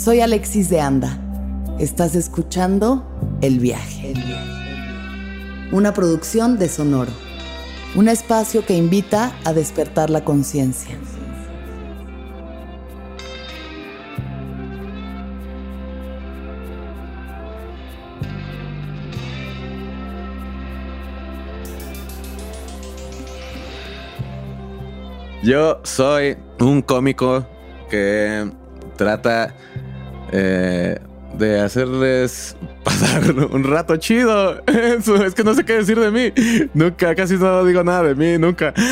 Soy Alexis de Anda. Estás escuchando El Viaje. Una producción de Sonoro. Un espacio que invita a despertar la conciencia. Yo soy un cómico que trata eh, de hacerles pasar un rato chido. Es que no sé qué decir de mí. Nunca, casi no digo nada de mí, nunca.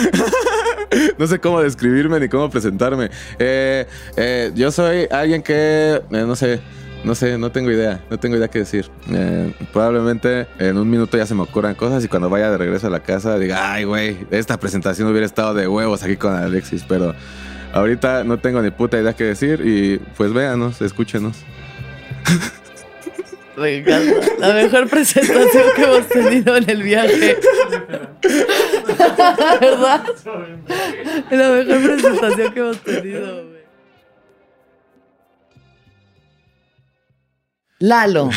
No sé cómo describirme ni cómo presentarme. Eh, eh, yo soy alguien que, no sé, no sé, no tengo idea, no tengo idea qué decir. probablemente en un minuto ya se me ocurran cosas y cuando vaya de regreso a la casa diga, ay, güey, esta presentación hubiera estado de huevos aquí con Alexis, pero ahorita no tengo ni puta idea qué decir y pues véanos, escúchenos. La mejor presentación que hemos tenido en el viaje. ¿Verdad? La mejor presentación que hemos tenido, güey. Lalo.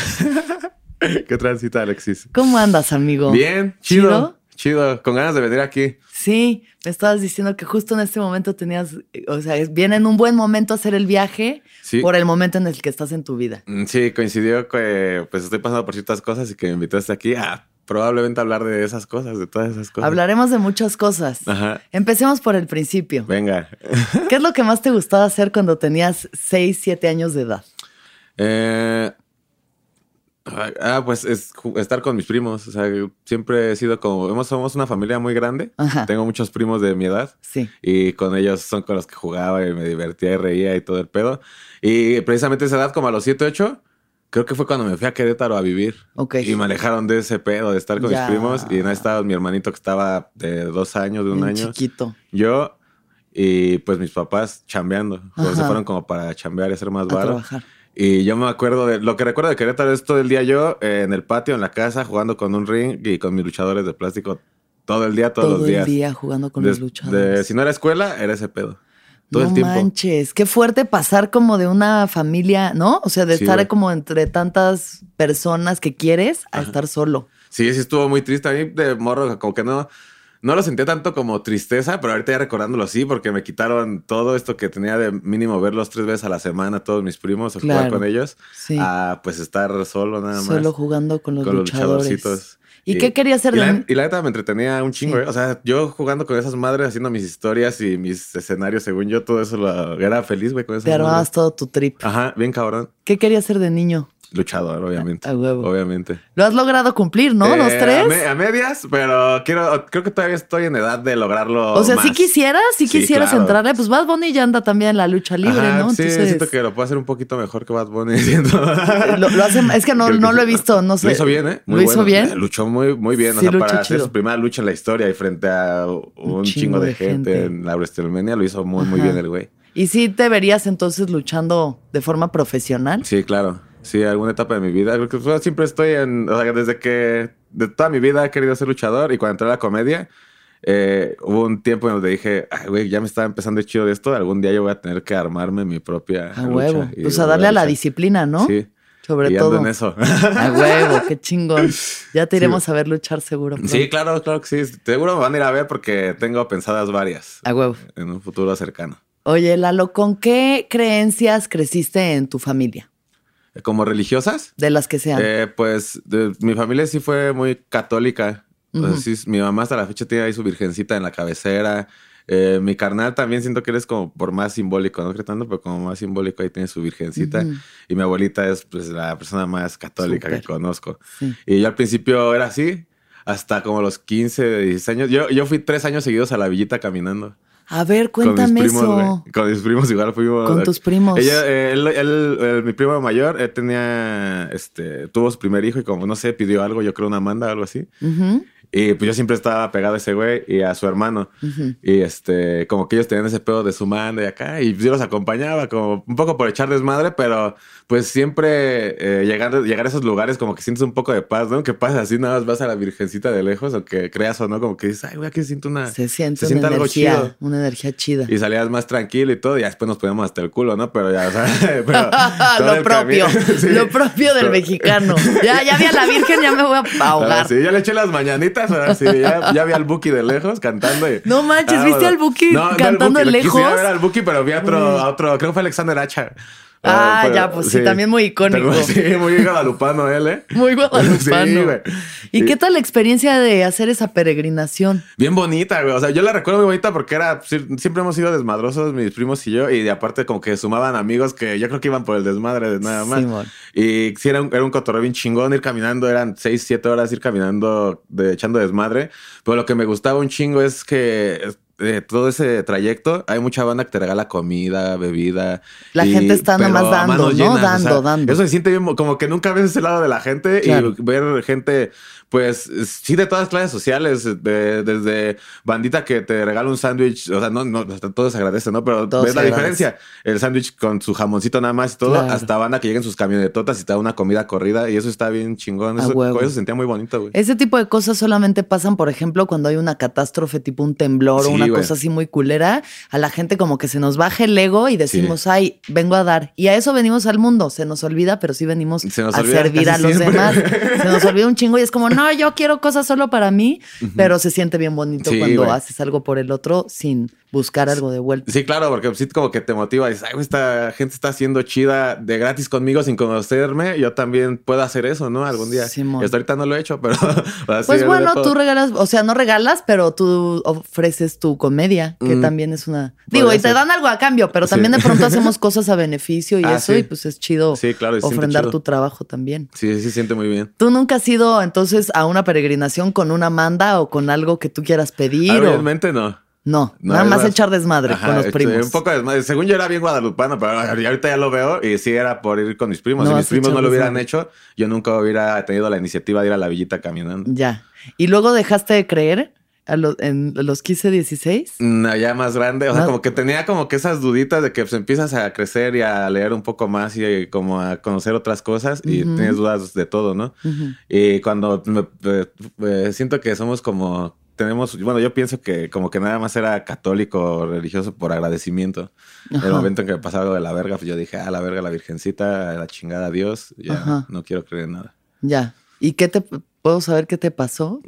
¿Qué transita, Alexis? ¿Cómo andas, amigo? Bien, chido, chido. Con ganas de venir aquí. Sí, me estabas diciendo que justo en este momento tenías, o sea, viene en un buen momento hacer el viaje por el momento en el que estás en tu vida. Mm, sí, coincidió que pues estoy pasando por ciertas cosas y que me invitaste aquí a probablemente hablar de esas cosas, de todas esas cosas. Hablaremos de muchas cosas. Ajá. Empecemos por el principio. Venga. ¿Qué es lo que más te gustaba hacer cuando tenías 6, 7 años de edad? Eh, Ah, pues es estar con mis primos. O sea, siempre he sido como. somos una familia muy grande. Tengo muchos primos de mi edad. Sí. Y con ellos son con los que jugaba y me divertía y reía y todo el pedo. Y precisamente esa edad, como a los 7, 8, creo que fue cuando me fui a Querétaro a vivir. Ok. Y me alejaron de ese pedo de estar con mis primos. Y no estaba mi hermanito que estaba de dos años, de un año. Chiquito. Yo y pues mis papás chambeando. Se fueron como para chambear y hacer más barro. Y yo me acuerdo de lo que recuerdo de Querétaro es todo el día yo eh, en el patio, en la casa, jugando con un ring y con mis luchadores de plástico todo el día, todos los días. Todo el día jugando con los luchadores. si no era escuela, era ese pedo. Todo el tiempo. manches, qué fuerte pasar como de una familia, ¿no? O sea, de estar como entre tantas personas que quieres a estar solo. Sí, sí estuvo muy triste. A mí de morro, como que no no lo sentí tanto como tristeza, pero ahorita ya recordándolo sí, porque me quitaron todo esto que tenía de mínimo verlos tres veces a la semana, todos mis primos, o jugar con ellos, a pues estar solo nada más. Solo jugando con los luchadores. ¿Y, qué quería hacer y la, y la neta me entretenía un chingo, ¿eh? O sea, yo jugando con esas madres, haciendo mis historias y mis escenarios, según yo, todo eso lo, era feliz, güey, con eso. Te armabas todo tu trip. Ajá, bien cabrón. ¿Qué quería hacer de niño? Luchador, obviamente. A huevo. Obviamente. Lo has logrado cumplir, ¿no? ¿Los eh, tres? A, medias, pero quiero, creo que todavía estoy en edad de lograrlo. O sea, si quisieras, si quisieras entrarle, pues Bad Bunny ya anda también en la lucha libre, ¿no? Sí, siento que lo puedo hacer un poquito mejor que Bad Bunny. lo, hace, es que no, no lo he visto, no sé. Lo hizo bien, ¿eh? lo hizo bien. Luchó muy, muy bien. o sea, para hacer su primera lucha en la historia y frente a un, chingo, de, gente, en la WrestleMania, lo hizo muy, muy bien el güey. ¿Y si te verías entonces luchando de forma profesional? Sí, claro. Sí, alguna etapa de mi vida. Siempre estoy en. O sea, desde que. De toda mi vida he querido ser luchador y cuando entré a la comedia. Eh, hubo un tiempo en donde dije, ay, güey, ya me estaba empezando chido de esto. Algún día yo voy a tener que armarme mi propia. A huevo. Pues a darle a, la disciplina, ¿no? Sí. Sobre todo. en eso. A huevo, qué chingón. Ya te iremos a ver luchar seguro. Sí, claro, claro que sí. Seguro me van a ir a ver porque tengo pensadas varias. A huevo. En un futuro cercano. Oye, Lalo, ¿con qué creencias creciste en tu familia? ¿Como religiosas? De las que sean. Eh, pues mi familia sí fue muy católica. mi mamá hasta la fecha tiene ahí su virgencita en la cabecera. Eh, mi carnal también siento que eres como por más simbólico, no tanto, pero como más simbólico ahí tiene su virgencita. Y mi abuelita es pues la persona más católica que conozco. Y yo al principio era así, hasta como los 15, 16 años. Yo, yo fui tres años seguidos a la villita caminando. A ver, cuéntame eso. Con mis primos igual fuimos. Con tus primos. Ella, eh, él, mi primo mayor, él tenía, este, tuvo su primer hijo y como, no sé, pidió algo, yo creo una manda o algo así. Y pues yo siempre estaba pegado a ese güey y a su hermano. Y este, como que ellos tenían ese pedo de su manda y acá. Y yo los acompañaba como un poco por echar desmadre, pero pues siempre eh, llegar, llegar a esos lugares como que sientes un poco de paz, ¿no? Que pasa así, nada más vas a la virgencita de lejos o que creas o no, como que dices, ay, güey, aquí siento una... Se siente, una energía, algo chido. Una energía chida. Y salías más tranquilo y todo, y después nos poníamos hasta el culo, ¿no? Pero ya, o sea, lo propio, lo propio del mexicano. Ya, ya vi a la virgen, ya me voy a ahogar. sí, ya le eché las mañanitas, sí, ya, ya vi al Buki de lejos cantando. Y, no manches, ¿viste al Buki cantando de lejos? Quisiera ver al Buki, pero vi a otro, a otro, creo que fue Alexander Hacha. Ah, ya, pues sí, también muy icónico. sí, muy guadalupano él, ¿eh? Muy guadalupano. güey. ¿Y qué tal la experiencia de hacer esa peregrinación? Bien bonita, güey. O sea, yo la recuerdo muy bonita porque era, siempre hemos sido desmadrosos, mis primos y yo, y aparte como que sumaban amigos que yo creo que iban por el desmadre de nada más. y sí, era un, era un cotorreo bien chingón ir caminando, eran seis, siete horas ir caminando, de, echando desmadre. Pero lo que me gustaba un chingo es que de todo ese trayecto, hay mucha banda que te regala comida, bebida. La gente está nomás dando, ¿no? dando, dando. Eso se siente bien, como que nunca ves ese lado de la gente y ver gente pues sí, de todas clases sociales, desde bandita que te regala un sándwich, o sea, no, no, todos agradecen, ¿no? Pero ves la diferencia. El sándwich con su jamoncito nada más y todo, hasta banda que lleguen sus camionetotas y te da una comida corrida y eso está bien chingón. Eso, eso se sentía muy bonito, güey. Ese tipo de cosas solamente pasan, por ejemplo, cuando hay una catástrofe tipo un temblor o una cosa así muy culera. A la gente como que se nos baja el ego y decimos, ay, vengo a dar. Y a eso venimos al mundo. Se nos olvida, pero sí venimos a servir a los demás. Se nos olvida un chingo y es como, no, no, yo quiero cosas solo para mí, pero se siente bien bonito cuando haces algo por el otro sin buscar algo de vuelta. Sí, claro, porque sí como que te motiva y dices, ay, esta gente está haciendo chida de gratis conmigo sin conocerme, yo también puedo hacer eso, ¿no? Algún día. Sí, hasta ahorita no lo he hecho, pero... pues bueno, tú regalas, o sea, no regalas, pero tú ofreces tu comedia, que mm. también es una... Digo, y te dan algo a cambio, pero también de pronto hacemos cosas a beneficio y ah, eso, y pues es chido sí, claro, ofrendar tu trabajo también. Sí, sí, siente muy bien. ¿Tú nunca has ido entonces a una peregrinación con una manda o con algo que tú quieras pedir? Realmente no. No, nada más echar desmadre con los primos. Un poco de desmadre. Según yo era bien guadalupano, pero ahorita ya lo veo y sí era por ir con mis primos. si mis primos no lo hubieran hecho, yo nunca hubiera tenido la iniciativa de ir a la villita caminando. Ya. ¿Y luego dejaste de creer? A en los 15, 16? No, ya más grande. O sea, como que tenía como que esas duditas de que pues, empiezas a crecer y a leer un poco más y como a conocer otras cosas y tienes dudas de todo, ¿no? Y cuando me, siento que somos como tenemos, bueno, yo pienso que como que nada más era católico religioso por agradecimiento. En el momento en que me pasaba algo de la verga, pues yo dije, ah, la verga, la virgencita, la chingada Dios, ya no quiero creer en nada. Ya. ¿Y qué te puedo saber qué te pasó?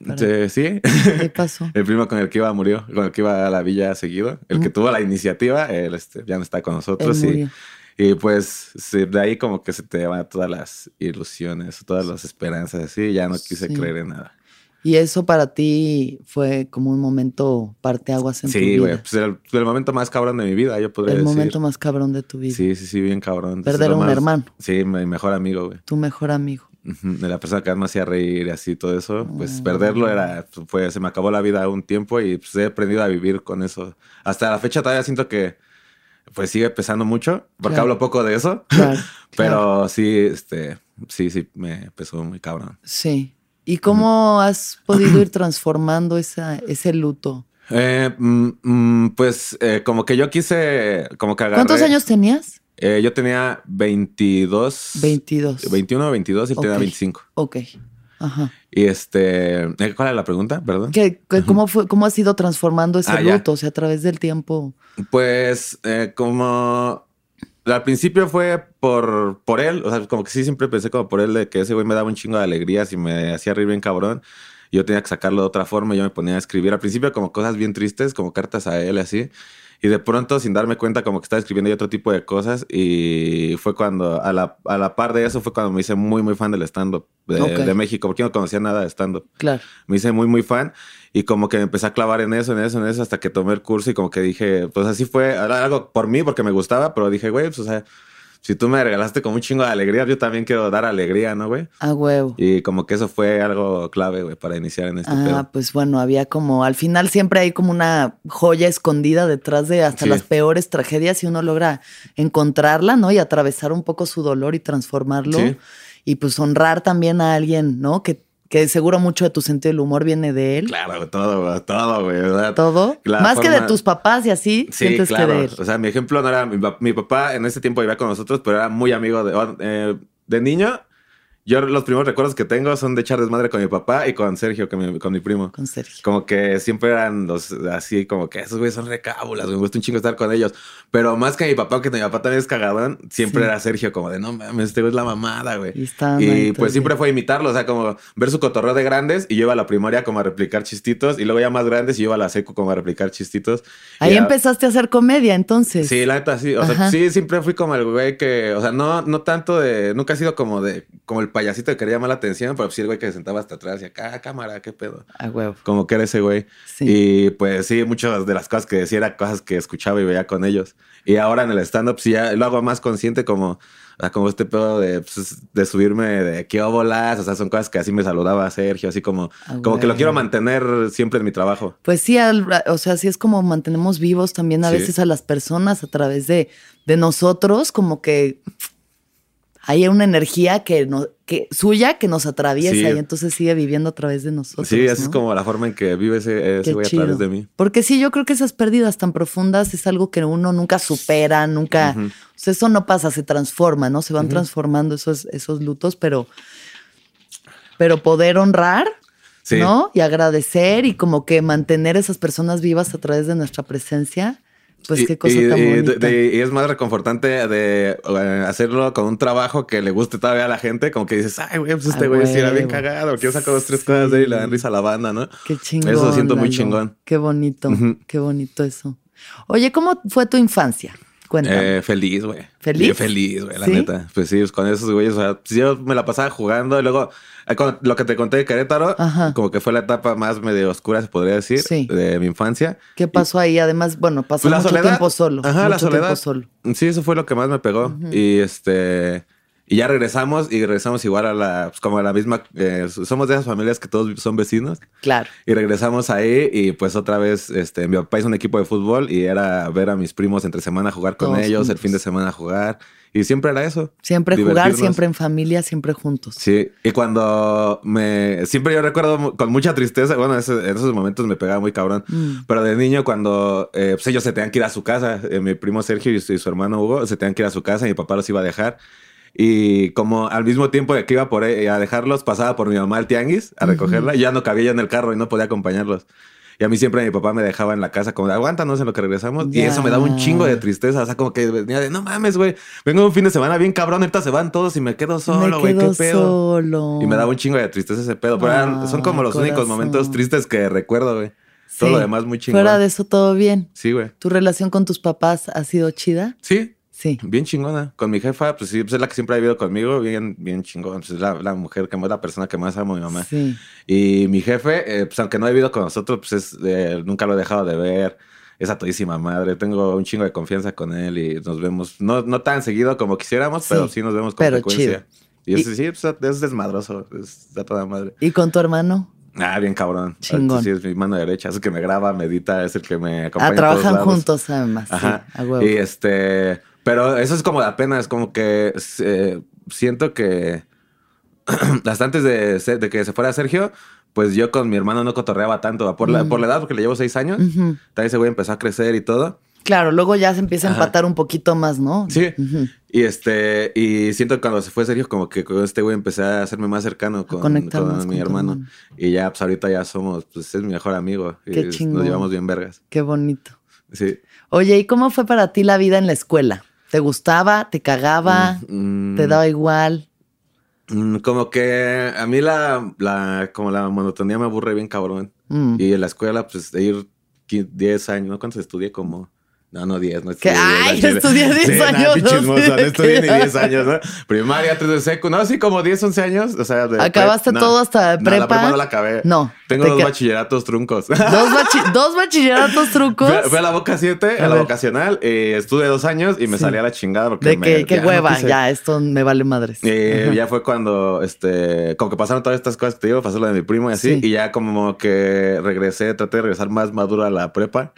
Sí. ¿Qué pasó? el primo con el que iba murió, con el que iba a la villa seguido, el que tuvo la iniciativa, él este, ya no está con nosotros y, y pues de ahí como que se te van todas las ilusiones, todas las esperanzas así, ya no quise creer en nada. Y eso para ti fue como un momento parteaguas en tu vida. Sí, güey, pues el, el, momento más cabrón de mi vida, yo podría decir. El momento más cabrón de tu vida. Sí, sí, sí, bien cabrón. Perder a un hermano. Sí, mi mejor amigo, güey. Tu mejor amigo. De la persona que más me hacía reír y así todo eso, pues ah. perderlo era, fue, se me acabó la vida un tiempo y pues he aprendido a vivir con eso. Hasta la fecha todavía siento que pues sigue pesando mucho, porque hablo poco de eso, claro, pero sí, este, sí, sí, me pesó muy cabrón. Sí. ¿Y cómo has podido ir transformando esa, ese luto? Eh, mm, mm, pues eh, como que yo quise, como que ¿Cuántos años tenías? Eh, yo tenía 22. 22. 21 o 22 y tenía 25. Ok. Ajá. Y este, ¿cuál era la pregunta? Perdón. cómo, fue, ¿Cómo has ido transformando ese ah, luto? O sea, a través del tiempo. Pues como al principio fue por, por él, o sea, como que sí siempre pensé como por él de que ese güey me daba un chingo de alegrías y me hacía reír bien cabrón. Yo tenía que sacarlo de otra forma, yo me ponía a escribir al principio como cosas bien tristes, como cartas a él así. Y de pronto, sin darme cuenta, como que estaba escribiendo y otro tipo de cosas. Y fue cuando, a la, a la par de eso, fue cuando me hice muy, muy fan del stand-up de, de, México, porque no conocía nada de stand-up. Claro. Me hice muy, muy fan. Y como que me empecé a clavar en eso, en eso, en eso, hasta que tomé el curso y como que dije, pues así fue, algo por mí, porque me gustaba, pero dije, güey, pues o sea, si tú me regalaste como un chingo de alegría, yo también quiero dar alegría, ¿no, güey? A huevo. Y como que eso fue algo clave, güey, para iniciar en este Ah, pues bueno, había como, al final siempre hay como una joya escondida detrás de hasta las peores tragedias y uno logra encontrarla, ¿no? Y atravesar un poco su dolor y transformarlo. Y pues honrar también a alguien, ¿no? Que que seguro mucho de tu sentido del humor viene de él. Claro, todo, todo, güey. ¿verdad? Todo. La Más que de tus papás y así, Sí, sientes claro. que de él. O sea, mi ejemplo no era mi, mi papá en ese tiempo vivía con nosotros, pero era muy amigo de, eh, de niño. Yo los primeros recuerdos que tengo son de echar desmadre con mi papá y con Sergio, con mi, con mi primo. Con Sergio. Como que siempre eran los así, como que esos güeyes son recábulas, me gusta un chingo estar con ellos. Pero más que mi papá, que mi papá también es cagadón, siempre Sí. era Sergio, como de no mames, este güey es la mamada, güey. Y pues siempre fue imitarlo, o sea, como ver su cotorreo de grandes y yo iba a la primaria como a replicar chistitos y luego ya más grandes y yo iba a la seco como a replicar chistitos. Ahí ya- empezaste a hacer comedia, entonces. Sí, la neta, sí. O sea, sí, siempre fui como el güey que, o sea, no, no tanto de, nunca he sido como de, como el payasito que quería llamar la atención, pero sí el güey que se sentaba hasta atrás y acá, "Ah, cámara, qué pedo. Huevo. Como que era ese güey. Sí. Y pues sí, muchas de las cosas que decía eran cosas que escuchaba y veía con ellos. Y ahora en el stand-up sí ya lo hago más consciente como, como este pedo de, pues, de subirme de qué óbolas, o sea, son cosas que así me saludaba Sergio, así como, Ah, como que lo quiero mantener siempre en mi trabajo. Pues sí, al- o sea, sí es como mantenemos vivos también a Sí. veces a las personas a través de, de nosotros, como que hay una energía que, no, que suya que nos atraviesa Sí. y entonces sigue viviendo a través de nosotros. sí, ¿no? es como la forma en que vive ese, ese güey a través de mí. Porque sí, yo creo que esas pérdidas tan profundas es algo que uno nunca supera, nunca. O sea, eso no pasa, se transforma, ¿no? Se van transformando esos, esos lutos, pero, pero poder honrar, Sí. ¿no? Y agradecer y como que mantener esas personas vivas a través de nuestra presencia, pues qué cosa y, tan y- bonita. de- y es más reconfortante de eh, hacerlo con un trabajo que le guste todavía a la gente, como que dices, ay, güey, pues este güey sí era bien cagado, quiero sacar dos, tres cosas de él y le dan risa a la banda, ¿no? Qué chingón. Eso siento muy Lalo. chingón. Qué bonito, qué bonito eso. Oye, ¿cómo fue tu infancia? Cuéntame. Eh, feliz, güey. ¿Feliz? Feliz, güey, la ¿Sí? neta. Pues sí, pues con esos güeyes, o sea, yo me la pasaba jugando y luego eh, con lo que te conté de Querétaro, Ajá. como que fue la etapa más medio oscura, se podría decir, Sí. de mi infancia. ¿Qué pasó ahí? Además, bueno, pasó la mucho soledad. tiempo solo. Ajá, la mucho tiempo soledad. solo. Sí, eso fue lo que más me pegó. Y este. Y ya regresamos y regresamos igual a la, pues como a la misma, eh, somos de esas familias que todos son vecinos Claro. y regresamos ahí y pues otra vez, este, mi papá hizo un equipo de fútbol y era ver a mis primos entre semana jugar con Todos ellos, el fin de semana jugar y siempre era eso. Siempre jugar, siempre en familia, siempre juntos. Sí, y cuando me, siempre yo recuerdo con mucha tristeza, bueno, ese- en esos momentos me pegaba muy cabrón, Mm. pero de niño cuando eh, pues ellos se tenían que ir a su casa, eh, mi primo Sergio y su, y su hermano Hugo se tenían que ir a su casa y mi papá los iba a dejar. Y como al mismo tiempo que iba por a dejarlos, pasaba por mi mamá al tianguis a recogerla y ya no cabía yo en el carro y no podía acompañarlos. Y a mí siempre mi papá me dejaba en la casa como de aguántanos en lo que regresamos. Y Ya. eso me daba un chingo de tristeza. O sea, como que venía de no mames, güey. Vengo un fin de semana bien cabrón. Ahorita se van todos y me quedo solo, güey. ¿Qué pedo? solo. Y me daba un chingo de tristeza ese pedo. Pero eran- son como los únicos momentos tristes que recuerdo, güey. Todo lo demás muy chingón. Fuera de eso, todo bien. Sí, güey. ¿Tu relación con tus papás ha sido chida? Sí, Sí. bien chingona. Con mi jefa, pues sí, pues es la que siempre ha vivido conmigo. Bien, bien chingón. Pues es la, la mujer que es la persona que más amo, mi mamá. Sí. Y mi jefe, eh, pues aunque no ha vivido con nosotros, pues es, eh, nunca lo he dejado de ver. Es a todísima madre. Tengo un chingo de confianza con él y nos vemos, no, no tan seguido como quisiéramos, Sí, pero sí nos vemos con pero frecuencia. Y, Y- ese sí, pues, es desmadroso. Es a toda madre. ¿Y con tu hermano? Ah, bien cabrón. Chingón. Sí, es mi mano derecha. Es el que me graba, medita, es el que me acompaña. Ah, a todos trabajan lados. juntos, además. sí, Ajá. a huevo. y este, pero eso es como la pena, es como que eh, siento que hasta antes de, ser- de que se fuera Sergio, pues yo con mi hermano no cotorreaba tanto, por la, Mm. por la edad, porque le llevo seis años. Ujú. También ese güey empezó a crecer y todo. Claro, luego ya se empieza a Ajá. empatar un poquito más, ¿no? Sí. Y este, y siento que cuando se fue Sergio, como que con este güey empecé a hacerme más cercano con, mi hermano. Y ya, pues ahorita ya somos, pues es mi mejor amigo. Qué Y chingón. Nos llevamos bien vergas. Qué bonito. Sí. Oye, ¿y cómo fue para ti la vida en la escuela? ¿Te gustaba? ¿Te cagaba? Mm, ¿Te daba igual? Mm, Como que a mí la, la, como la monotonía me aburre bien cabrón. Mm. Y en la escuela, pues, de ir qui- 10 años, ¿no? ¿Cuántos estudié? Como... No, no 10, no estudié 10. Ay, estudié 10 Sí, años, Nah, no sé no estudié ni 10 años, ¿no? Primaria, 3 de seco. No, sí, como 10, 11 años. O sea, de ¿Acabaste prep- no. todo hasta No, la prepa? prepa no la acabé. No, Tengo te dos bachilleratos truncos. ¿Dos, bachi- dos bachilleratos trucos? Fui a, fui a la Boca 7, A a la vocacional, y estuve dos años y me Sí. salí a la chingada porque De me- que, qué no hueva, quise. ya, esto me vale madres. Eh, ya fue cuando, este, como que pasaron todas estas cosas que te digo, pasó lo de mi primo y así, Sí. y ya como que regresé, traté de regresar más maduro a la prepa.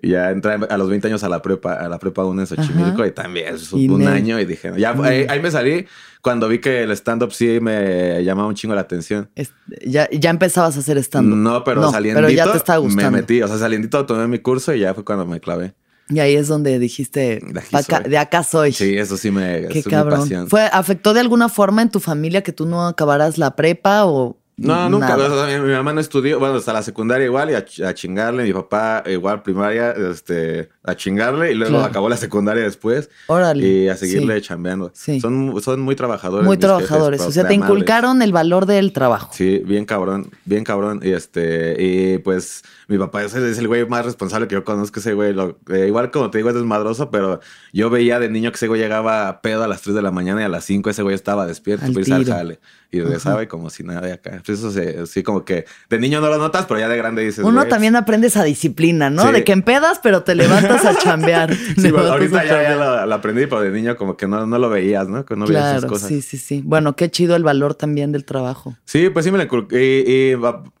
Y ya entré a los 20 años a la prepa, a la prepa 1 en Xochimilco Ajá. y también Y un año y dije, ya, Mm. ahí, ahí me salí cuando vi que el stand-up sí me llamaba un chingo la atención. Es- ya, ya empezabas a hacer stand No, pero No, saliendito pero ya te me gustando. metí. O sea, saliendito tomé mi curso y ya fue cuando me clavé. Y ahí es donde dijiste, De aquí "Pa' acá- soy". de acá soy. Sí, eso sí me... Qué es mi cabrón. pasión. ¿Fue, ¿Afectó de alguna forma en tu familia que tú no acabaras la prepa o No, nunca. nada? O sea, mi, mi mamá no estudió, bueno, hasta la secundaria igual y a, ch- a chingarle. Mi papá igual primaria, este, a chingarle y luego Claro. acabó la secundaria después Órale. y a seguirle Sí. chambeando. Sí. Son, son muy trabajadores. Muy jefes, trabajadores. O sea, te inculcaron el valor del trabajo. Sí, bien cabrón, bien cabrón. Y este, y pues mi papá es el, es el güey más responsable que yo conozco. Ese güey, lo- eh, igual como te digo, es desmadroso, pero yo veía de niño que ese güey llegaba a pedo a las 3 de la mañana y a las 5 ese güey estaba despierto Al jale. Y regresaba y como si nada de acá. Pues eso se, sí, como que de niño no lo notas, pero ya de grande dices. Uno también aprende esa disciplina, ¿no? Sí. De que empedas, pero te levantas a chambear. Sí, bueno, ahorita ya, lo, lo aprendí, pero de niño como que no, no lo veías, ¿no? Que no veías esas Claro, cosas. sí, sí, sí. Bueno, qué chido el valor también del trabajo. Sí, pues sí me lo inculcaron. Y, y,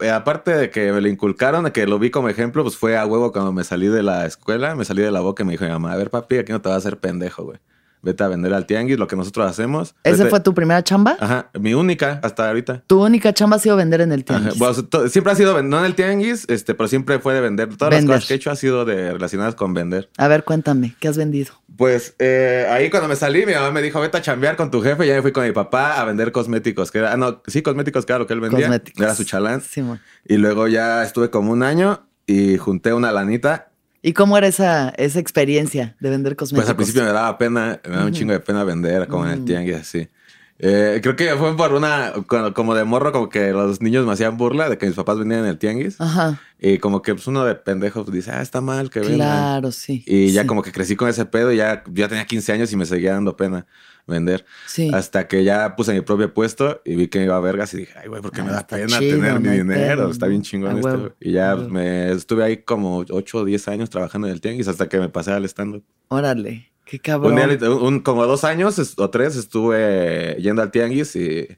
a- aparte de que me lo inculcaron, de que lo vi como ejemplo, pues fue a huevo cuando me salí de la escuela, me salí de la boca y me dijo mi mamá, a ver papi, aquí no te vas a hacer pendejo, güey. Vete a vender al tianguis, lo que nosotros hacemos. ¿Ese Vete- fue tu primera chamba? Ajá, mi única hasta ahorita. Tu única chamba ha sido vender en el Ajá, tianguis. bueno, siempre ha sido, no en el tianguis, este, pero siempre fue de vender. Todas Vender. las cosas que he hecho ha sido de, relacionadas con vender. A ver, cuéntame, ¿qué has vendido? Pues eh, ahí cuando me salí, mi mamá me dijo, vete a chambear con tu jefe. Ya me fui con mi papá a vender cosméticos, que era, ah, no, sí, cosméticos, lo que él vendía. Cosméticos. Era su chalán. Simón. Y luego ya estuve como un año y junté una lanita. ¿Y cómo era esa, esa experiencia de vender cosméticos? Pues al principio me daba pena, me daba un chingo de pena vender, como en el Ujú. tianguis, así. Eh, creo que fue por una, como de morro, como que los niños me hacían burla de que mis papás vendían en el tianguis. Ajá, Y como que pues uno de pendejo pues, dice, ah, está mal que vendan. claro, sí. Y ya sí, como que crecí con ese pedo y ya, ya tenía 15 años y me seguía dando pena vender. Sí. Hasta que ya puse mi propio puesto y vi que me iba a vergas y dije, ay, güey, ¿por qué Ah, me da pena chido, tener mi dinero? Está bien chingón esto. huevo, Y ya me estuve ahí como 8 o 10 años trabajando en el tianguis hasta que me pasé al stand-up. Órale, qué Un cabrón. día, lit- un- como dos años o tres estuve yendo al tianguis y...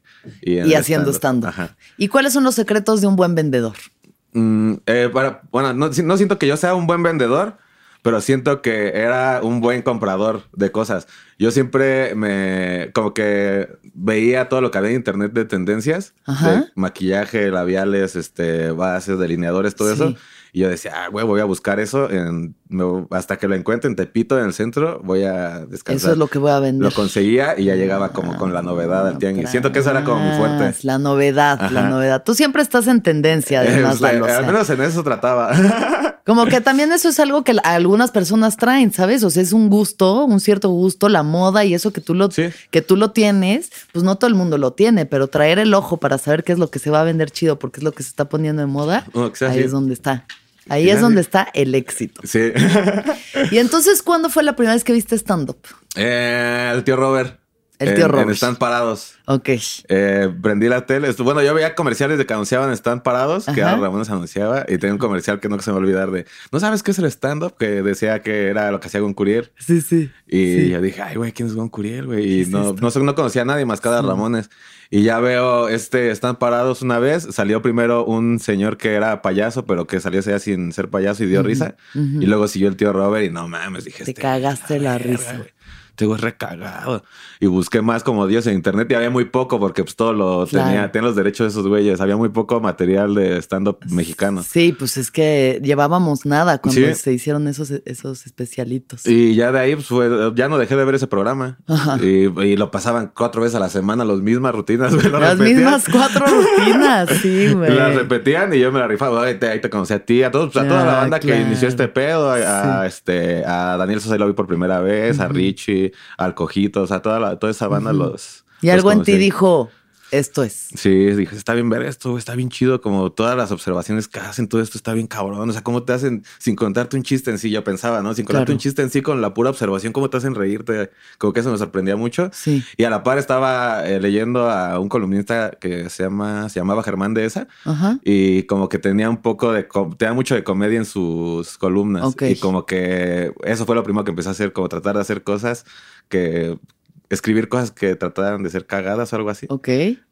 Y, haciendo stand-up. ¿Y cuáles son los secretos de un buen vendedor? Mm, eh, para- bueno, no siento que yo sea un buen vendedor, pero siento que era un buen comprador de cosas. Yo siempre me, como que veía todo lo que había en internet de tendencias, Ajá. de maquillaje, labiales, este, bases, delineadores, todo Sí. eso. Y yo decía, ah, güey, voy a buscar eso en- hasta que lo encuentre en Tepito, en el centro, voy a descansar. Eso es lo que voy a vender. Lo conseguía y ya llegaba como con la novedad al tianguis. Siento que eso era como mi fuerte. La novedad, la novedad. Tú siempre estás en tendencia, además, O sea, Lalo, o sea. al menos en eso trataba. Como que también eso es algo que algunas personas traen, ¿sabes? O sea, es un gusto, un cierto gusto, la moda y eso que tú lo, Sí. que tú lo tienes, pues no todo el mundo lo tiene, pero traer el ojo para saber qué es lo que se va a vender chido porque es lo que se está poniendo de moda, sea ahí es donde está. Ahí es donde está el éxito. Sí. Y entonces, ¿cuándo fue la primera vez que viste stand-up? Eh, el tío Robert. El En- tío en Robert. Están Parados. Ok. Eh, prendí la tele. Bueno, yo veía comerciales de que anunciaban Están Parados, que ahora Ramón se anunciaba, y tenía un comercial que no se me va a olvidar de, ¿no sabes qué es el stand-up? Que decía que era lo que hacía Gon Curiel. Sí, sí. Y Sí. yo dije, ay, güey, ¿quién es Gon Curiel, güey? ¿Qué Y es no, no, conocía a nadie más que a Sí. Ramones. Y ya veo, este, están parados una vez. Salió primero un señor que era payaso, pero que salió ya sin ser payaso y dio risa. Y luego siguió el tío Robert y no mames, dije, Te este, cagaste la risa. güey. Este güey recagado. Y busqué más como Dios en internet y había muy poco porque pues todo lo Claro. tenía, tenía los derechos de esos güeyes. Había muy poco material de stand-up mexicano. Sí, pues es que llevábamos nada cuando Sí. se hicieron esos, esos especialitos. Y ya de ahí, pues, fue- ya no dejé de ver ese programa. Ajá. Y, y lo pasaban cuatro veces a la semana, las mismas rutinas, güey. lo Las repetían. mismas cuatro rutinas, sí, güey. Las repetían y yo me la rifaba. Ahí te, ahí te conocí a ti, a todos, pues, a toda la banda que inició este pedo, a, este, a Daniel Sosa lo vi por primera vez, a. Richie, al Cojito, o sea, toda, la, toda esa banda Ujú. los. Y los algo en ti conocí. dijo, esto es. Sí, dije, está bien ver esto, está bien chido, como todas las observaciones que hacen, todo esto está bien cabrón. O sea, cómo te hacen, sin contarte un chiste en sí, yo pensaba, ¿no? Sin contarte Claro. un chiste en sí, con la pura observación, cómo te hacen reírte. Como que eso me sorprendía mucho. Sí. Y a la par estaba eh, leyendo a un columnista que se llama, se llamaba Germán de esa. Ajá. Y como que tenía un poco de, tenía mucho de comedia en sus columnas. Ok. Y como que eso fue lo primero que empecé a hacer, como tratar de hacer cosas que, escribir cosas que trataran de ser cagadas o algo así. Ok.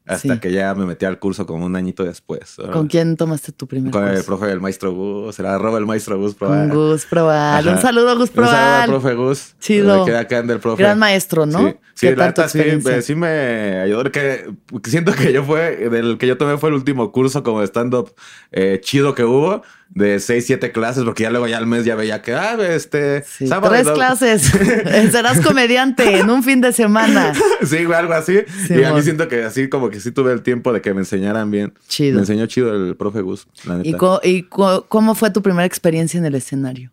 Hasta Sí. que ya me metí al curso como un añito después. ¿Con quién tomaste tu primer Con el profe del maestro Gus, era arroba el maestro Gus Con Proal. Gus Proal. Un Ajá. saludo a Gus Un saludo al profe Gus. Chido. Quedé acá en del profe. Gran maestro, ¿no? Sí, sí ¿Qué la neta sí, me- sí me ayudó. Que, siento que yo fue, del que yo tomé fue el último curso como stand-up eh, chido que hubo. De seis, siete clases, porque ya luego ya al mes ya veía que, ah, este... Sí, sábado y tres clases. Serás comediante en un fin de semana. sí, algo así. Sí, y a mí siento que así como que sí tuve el tiempo de que me enseñaran bien. Chido. Me enseñó chido el profe Gus, la neta. ¿Y, co- y co- cómo fue tu primera experiencia en el escenario?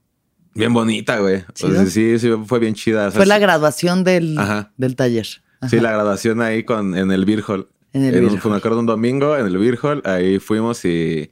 Bien bonita, güey. O ¿Chido? sea, sí, sí, fue bien chida. O sea, Fue la graduación del, del taller. Ajá. Sí, la graduación ahí con, en el Beer Hall. En el un- Beer Me acuerdo un domingo en el Beer Hall, ahí fuimos y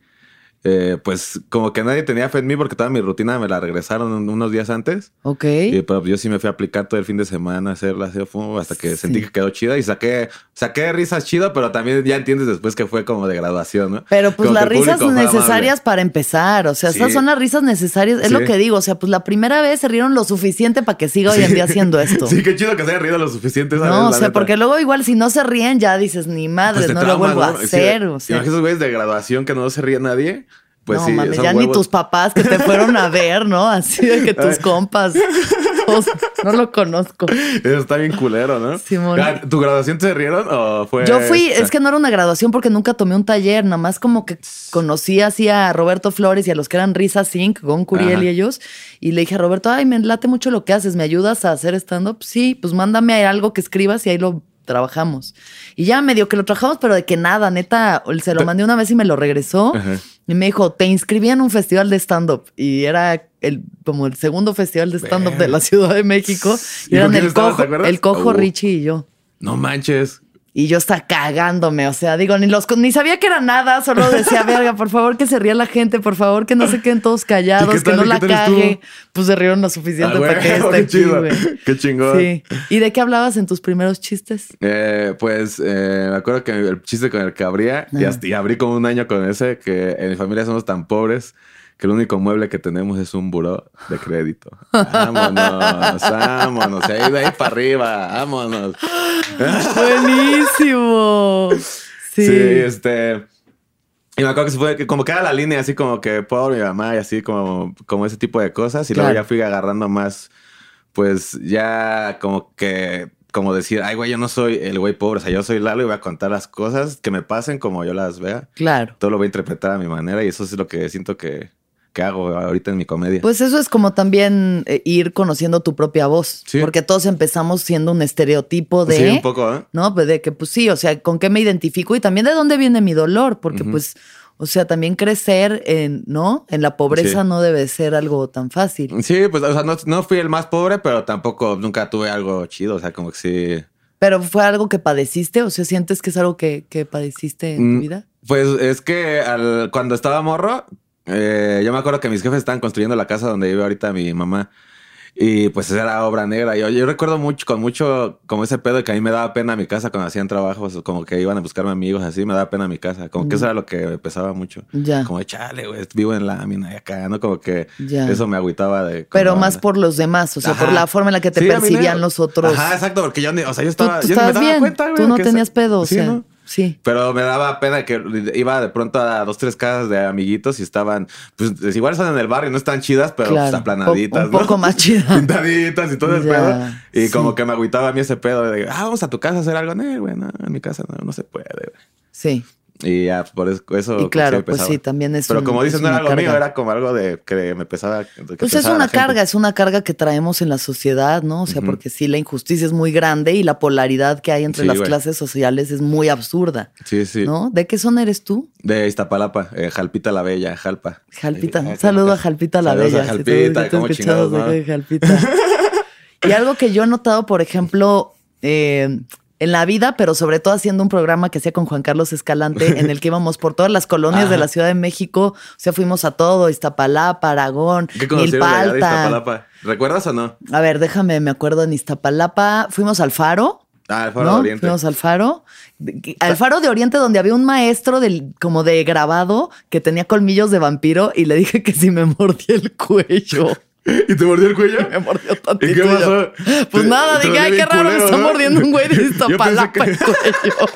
eh, pues como que nadie tenía fe en mí porque toda mi rutina me la regresaron un- unos días antes. Ok. Y pues yo sí me fui a aplicar todo el fin de semana, a hacerla, así, fum, hasta que Sí. sentí que quedó chida y saqué, saqué risas chido, pero también ya entiendes después que fue como de graduación, ¿no? Pero pues Como las risas fue necesarias para empezar. O sea, esas Sí. son las risas necesarias. Es Sí. lo que digo. O sea, pues la primera vez se rieron lo suficiente para que siga hoy en día haciendo esto. Sí, qué chido que se haya reído lo suficiente. ¿sabes? No, o La sea, neta. porque luego igual si no se ríen ya dices, ni Pues madre, no lo vuelvo a hacer. o sea. Imagínate esos güeyes de graduación que no se ríe nadie. Pues no sí, mames, ya ni tus papás que te fueron a ver, ¿no? Así de que tus compas. todos- no lo conozco. Eso está bien culero, ¿no? Simón. Ah, ¿Tu graduación te rieron o fue...? Yo fui, es que no era una graduación porque nunca tomé un taller, nada más como que conocí así a Roberto Flores y a los que eran Risa Sync, Gon Curiel Ajá. y ellos, y le dije a Roberto, ay, me late mucho lo que haces, ¿me ayudas a hacer stand-up? Sí, pues mándame algo que escribas y ahí lo trabajamos. Y ya medio que lo trabajamos, pero de que nada, neta, se lo mandé una vez y me lo regresó. Ajá. Y me dijo, te inscribí en un festival de stand-up. Y era el, como el segundo festival de stand-up de la Ciudad de México. ¿Y Y eran el estabas, cojo, el cojo Uh. Richie y yo. No manches. Y yo estaba cagándome, o sea, digo, ni los ni sabía que era nada, solo decía, verga, por favor que se ría la gente, por favor que no se queden todos callados, ¿Y qué que no ¿Y la cague. Pues se rieron lo suficiente Ah, para que esté qué aquí, chido. Qué chingón. Sí. ¿Y de qué hablabas en tus primeros chistes? Eh, pues eh, me acuerdo que el chiste con el que abría, y, hasta, y abrí como un año con ese, que en mi familia somos tan pobres que el único mueble que tenemos es un buró de crédito. Vámonos, vámonos. Y ahí de ahí para arriba, vámonos. Buenísimo. Sí. Sí, este. Y me acuerdo que se fue, como que era la línea así como que pobre mi mamá y así como, como ese tipo de cosas. Y Claro. luego ya fui agarrando más, pues ya como que, como decir, ay, güey, yo no soy el güey pobre, o sea, yo soy Lalo y voy a contar las cosas que me pasen como yo las vea. Claro. Todo lo voy a interpretar a mi manera y eso es lo que siento que, que hago ahorita en mi comedia. Pues eso es como también eh, ir conociendo tu propia voz, Sí. porque todos empezamos siendo un estereotipo de... sí, un poco, ¿eh? ¿no? Pues de que, pues sí, o sea, con qué me identifico y también de dónde viene mi dolor, porque pues, o sea, también crecer en, ¿no? En la pobreza Sí. no debe ser algo tan fácil. Sí, pues, o sea, no, no fui el más pobre, pero tampoco nunca tuve algo chido, o sea, como que sí. Pero fue algo que padeciste, o sea, sientes que es algo que, que padeciste en Mm, tu vida. Pues es que al- cuando estaba morro, eh, yo me acuerdo que mis jefes estaban construyendo la casa donde vive ahorita mi mamá. Y pues era obra negra. Yo, yo recuerdo mucho, con mucho, como ese pedo de que a mí me daba pena mi casa cuando hacían trabajos, como que iban a buscarme amigos así, me daba pena mi casa. Como que eso era lo que me pesaba mucho. Ya. Como de chale, güey, vivo en lámina y acá, ¿no? Como que Ya. eso me agüitaba de. Pero más onda. por los demás, o sea, por la forma en la que te Sí, percibían los otros. Ajá, exacto, porque yo o sea, yo estaba, tú yo ni me estabas daba bien, cuenta, güey. tú no tenías esa- pedo, o Sí, sea, ¿no? Sí. Pero me daba pena que iba de pronto a dos, tres casas de amiguitos y estaban, pues igual están en el barrio, no están chidas, pero pues, Claro, aplanaditas. un ¿no? poco más chidas. Pintaditas y todo el pedo. Y sí. como que me agüitaba a mí ese pedo de, ah, vamos a tu casa a hacer algo. No, güey, no, en mi casa no, no se puede. güey. Sí. Y ya, por eso, Y claro, pues sí, también es Pero un- como dices, es no era algo mío, era como algo de que me pesaba. que Pues es una carga, es una carga que traemos en la sociedad, ¿no? O sea, porque sí, la injusticia es muy grande y la polaridad que hay entre Sí, las güey. clases sociales es muy absurda, Sí, sí. ¿no? ¿De qué zona eres tú? De Iztapalapa, eh, Jalpita la Bella, Jalpa. Jalpita. Ay, Un saludo a Jalpa. Jalpita la Saludos Bella. Jalpita, si cómo chingados, ¿no? de Jalpita. y algo que yo he notado, por ejemplo, eh, en la vida, pero sobre todo haciendo un programa que hacía con Juan Carlos Escalante, en el que íbamos por todas las colonias de la Ciudad de México. O sea, fuimos a todo, Iztapalapa, Aragón, ¿Qué de Milpalta. Iztapalapa? ¿Recuerdas o no? A ver, déjame, me acuerdo en Iztapalapa. Fuimos al Faro. Ah, el Faro ¿no? de Oriente. Fuimos al Faro. Al Faro de Oriente, donde había un maestro del, como de grabado que tenía colmillos de vampiro y le dije que si me mordía el cuello. ¿Y te mordió el cuello? Me mordió tantito. ¿Y qué pasó? Pues nada, dije, ay, qué raro, me está mordiendo un güey de Iztapalapa el cuello.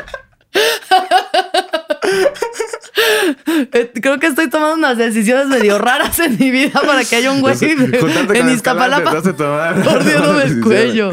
Creo que estoy tomando unas decisiones medio raras en mi vida para que haya un güey en Iztapalapa mordiéndome el cuello.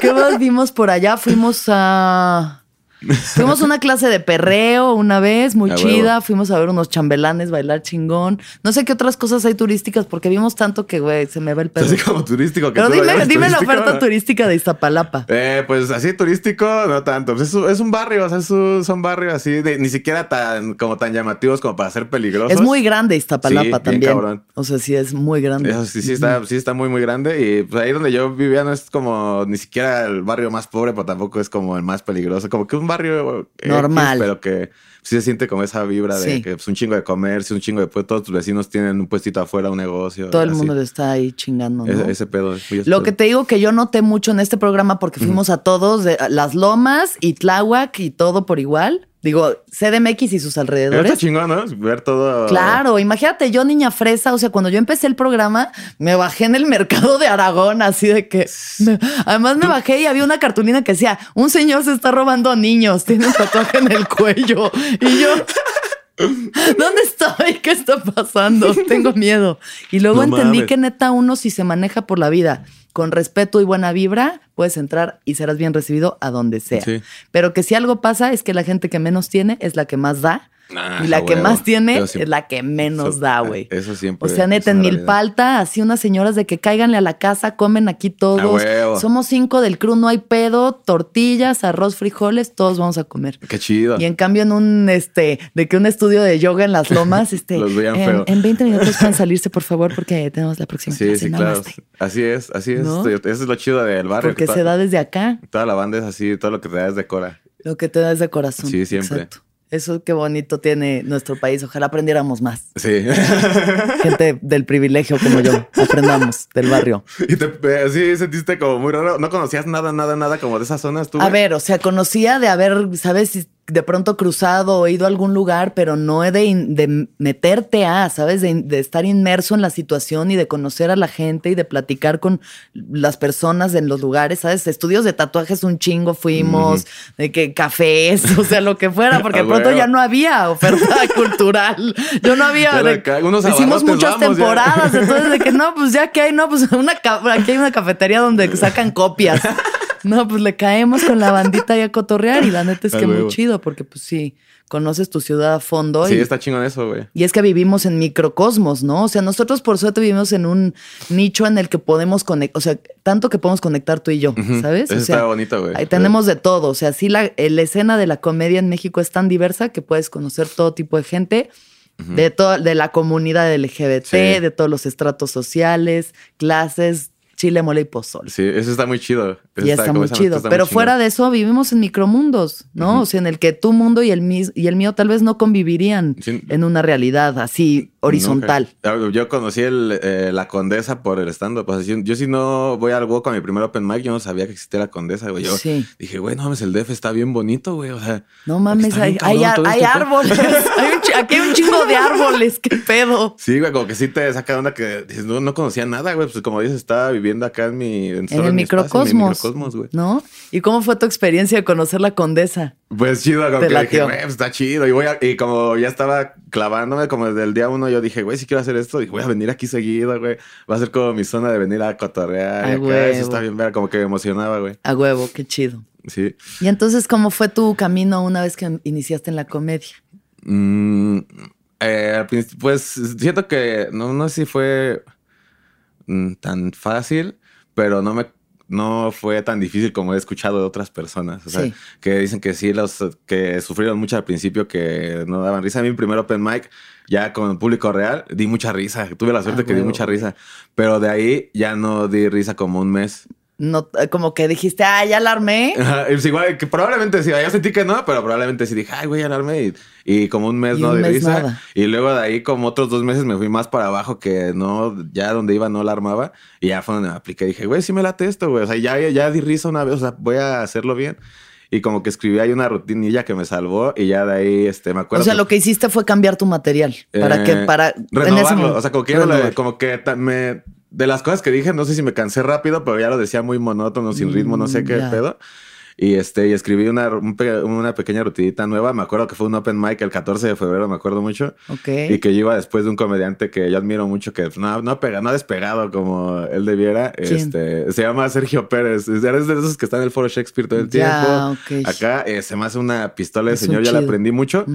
¿Qué más vimos por allá? Fuimos a... Fuimos a una clase de perreo una vez, muy A chida. huevo. Fuimos a ver unos chambelanes, bailar chingón. No sé qué otras cosas hay turísticas porque vimos tanto que, güey, se me va el pedo. Así como turístico. Que Pero tú dime, dime la oferta ¿no? turística de Iztapalapa. Eh, pues así turístico, no tanto. Pues es, es un barrio, o sea, es un- son barrios así, de- ni siquiera tan como tan llamativos como para ser peligrosos. Es muy grande Iztapalapa Sí, bien también. cabrón. O sea, sí es muy grande. Eso sí, sí está, sí está muy, muy grande. Y pues ahí donde yo vivía no es como ni siquiera el barrio más pobre, pero tampoco es como el más peligroso. Como que un barrio X, Normal. pero que sí se siente como esa vibra de Sí. que es un chingo de comercio, un chingo de pues, todos tus vecinos tienen un puestito afuera, un negocio. Todo el así. mundo está ahí chingando, ¿no? Ese, ese pedo. es muy Lo que te digo que yo noté mucho en este programa porque fuimos a todos, de, a las lomas y Tláhuac y todo por igual. Digo, CDMX y sus Está alrededores. chingón, ¿no? Ver todo. Claro, imagínate, yo niña fresa, o sea, cuando yo empecé el programa, me bajé en el mercado de Aragón, así de que... me- además me bajé y había una cartulina que decía, un señor se está robando a niños, tiene un tatuaje en el cuello. Y yo... ¿Dónde estoy? ¿Qué está pasando? Tengo miedo. Y luego No entendí mames. que neta uno si se maneja por la vida con respeto y buena vibra, puedes entrar y serás bien recibido a donde sea. Sí. Pero que si algo pasa es que la gente que menos tiene es la que más da Nah, y la que huevo. más tiene Yo es la que menos Eso- da, güey. Eso siempre. O sea, neta, en. Milpalta, así unas señoras de que cáiganle a la casa, comen aquí todos. Somos cinco del crew, no hay pedo, tortillas, arroz, frijoles, todos vamos a comer. Qué chido. Y en cambio, en un este, de que un estudio de yoga en las lomas, este, Los veían en, feo. en 20 minutos pueden salirse, por favor, porque tenemos la próxima Sí, clase. sí, claro. Así es, así es. ¿No? Eso es lo chido del barrio. Porque que se da desde acá Toda la banda es así, todo lo que te da es de cora. lo que te da es de corazón. Sí, siempre. Exacto. Eso qué bonito tiene nuestro país. Ojalá aprendiéramos más. Sí. Gente del privilegio como yo, aprendamos del barrio. y te, eh, sí sentiste como muy raro. No conocías nada, nada, nada como de esas zonas tú. A ver, o sea, conocía de haber, ¿sabes? De pronto cruzado o ido a algún lugar, pero no de, de meterte a, ¿sabes? De, de estar inmerso en la situación y de conocer a la gente y de platicar con las personas en los lugares, ¿sabes? Estudios de tatuajes un chingo fuimos, de que cafés, o sea, lo que fuera, porque de pronto huevo. ya no había oferta cultural. Yo no había. De- unos hicimos muchas vamos, ya. temporadas, entonces de que no, pues ya que hay, no, pues una aquí hay una cafetería donde sacan copias. No, pues le caemos con la bandita y a cotorrear y la neta es que muy chido porque pues sí, conoces tu ciudad a fondo Sí, y, está chingón eso, güey. y es que vivimos en microcosmos, ¿no? O sea, nosotros por suerte vivimos en un nicho en el que podemos conectar, o sea, tanto que podemos conectar tú y yo. ¿sabes? Eso o sea, está bonito, güey. Ahí tenemos de todo. O sea, sí, la, la escena de la comedia en México es tan diversa que puedes conocer todo tipo de gente. De, todo, de la comunidad LGBT, Sí. de todos los estratos sociales, clases, chile, mole y pozol. Sí, eso está muy chido. Eso Y está, muy chido. está Pero fuera de eso, vivimos en micromundos, ¿no? O sea, en el que tu mundo y el, mis- y el mío tal vez no convivirían Sí. en una realidad así horizontal. Nunca. Yo conocí el, eh, la Condesa por el stand-up. Sea, yo, yo si no voy al Woco a mi primer open mic, yo no sabía que existía la Condesa, güey. Yo Sí. dije, güey, no mames, el DF está bien bonito, güey. O sea, No mames, hay, hay, hay este árboles. Hay un chi- aquí hay un chingo de árboles. ¿Qué pedo? Sí, güey, como que sí te saca de onda que dices, no, no conocía nada, güey. Pues como dices, estaba viviendo acá en mi... En, el mi espacio, en mi microcosmos. microcosmos, güey. ¿No? ¿Y cómo fue tu experiencia de conocer la condesa? Pues chido, como Te que dije, güey, pues está chido. Y, voy a- y como ya estaba clavándome, como desde el día uno, yo dije, güey, si quiero hacer esto, dije, voy a venir aquí seguido, güey. Va a ser como mi zona de venir a cotorrear. y A acá, eso está bien, ver, como que me emocionaba, güey. A huevo, qué chido. Sí. Y entonces, ¿cómo fue tu camino una vez que iniciaste en la comedia? Mm, eh, pues siento que no, no sé si fue mm, tan fácil, pero no me no fue tan difícil como he escuchado de otras personas. O sea, Sí. que dicen que sí, los que sufrieron mucho al principio que no daban risa. A mí, mi primer open mic, ya con el público real, di mucha risa. Tuve la suerte Ah, que di huevo, mucha risa. Pero de ahí ya no di risa como un mes. No, eh, como que dijiste, ah, ya la armé. Ajá, es igual que probablemente sí, yo sentí que no, pero probablemente sí dije, ay, güey, alarme. Y, y como un mes Y no un de mes risa. nada. Y luego de ahí, como otros dos meses, me fui más para abajo que no, ya donde iba no la armaba. Y ya fue donde me apliqué. Dije, güey, sí me late esto, güey. O sea, ya, ya di risa una vez, o sea, voy a hacerlo bien. Y como que escribí ahí una rutinilla que me salvó. Y ya de ahí, este, me acuerdo. O sea, que- lo que hiciste fue cambiar tu material. ¿Para eh, que Para... en ese Renovarlo. O sea, como que, como que me... De las cosas que dije, no sé si me cansé rápido, pero ya lo decía muy monótono, sin Mm, ritmo, no sé qué ya. pedo. Y este, y escribí una, un una pequeña rutinita nueva. Me acuerdo que fue un open mic el 14 de febrero, me acuerdo mucho. Ok. Y que yo iba después de un comediante que yo admiro mucho, que no, no, pega, no ha despegado como él debiera. ¿Quién? Este, se llama Sergio Pérez. Es de esos que está en el foro Shakespeare todo el Ya, tiempo. Acá eh, se me hace una pistola de señor, ya la aprendí mucho.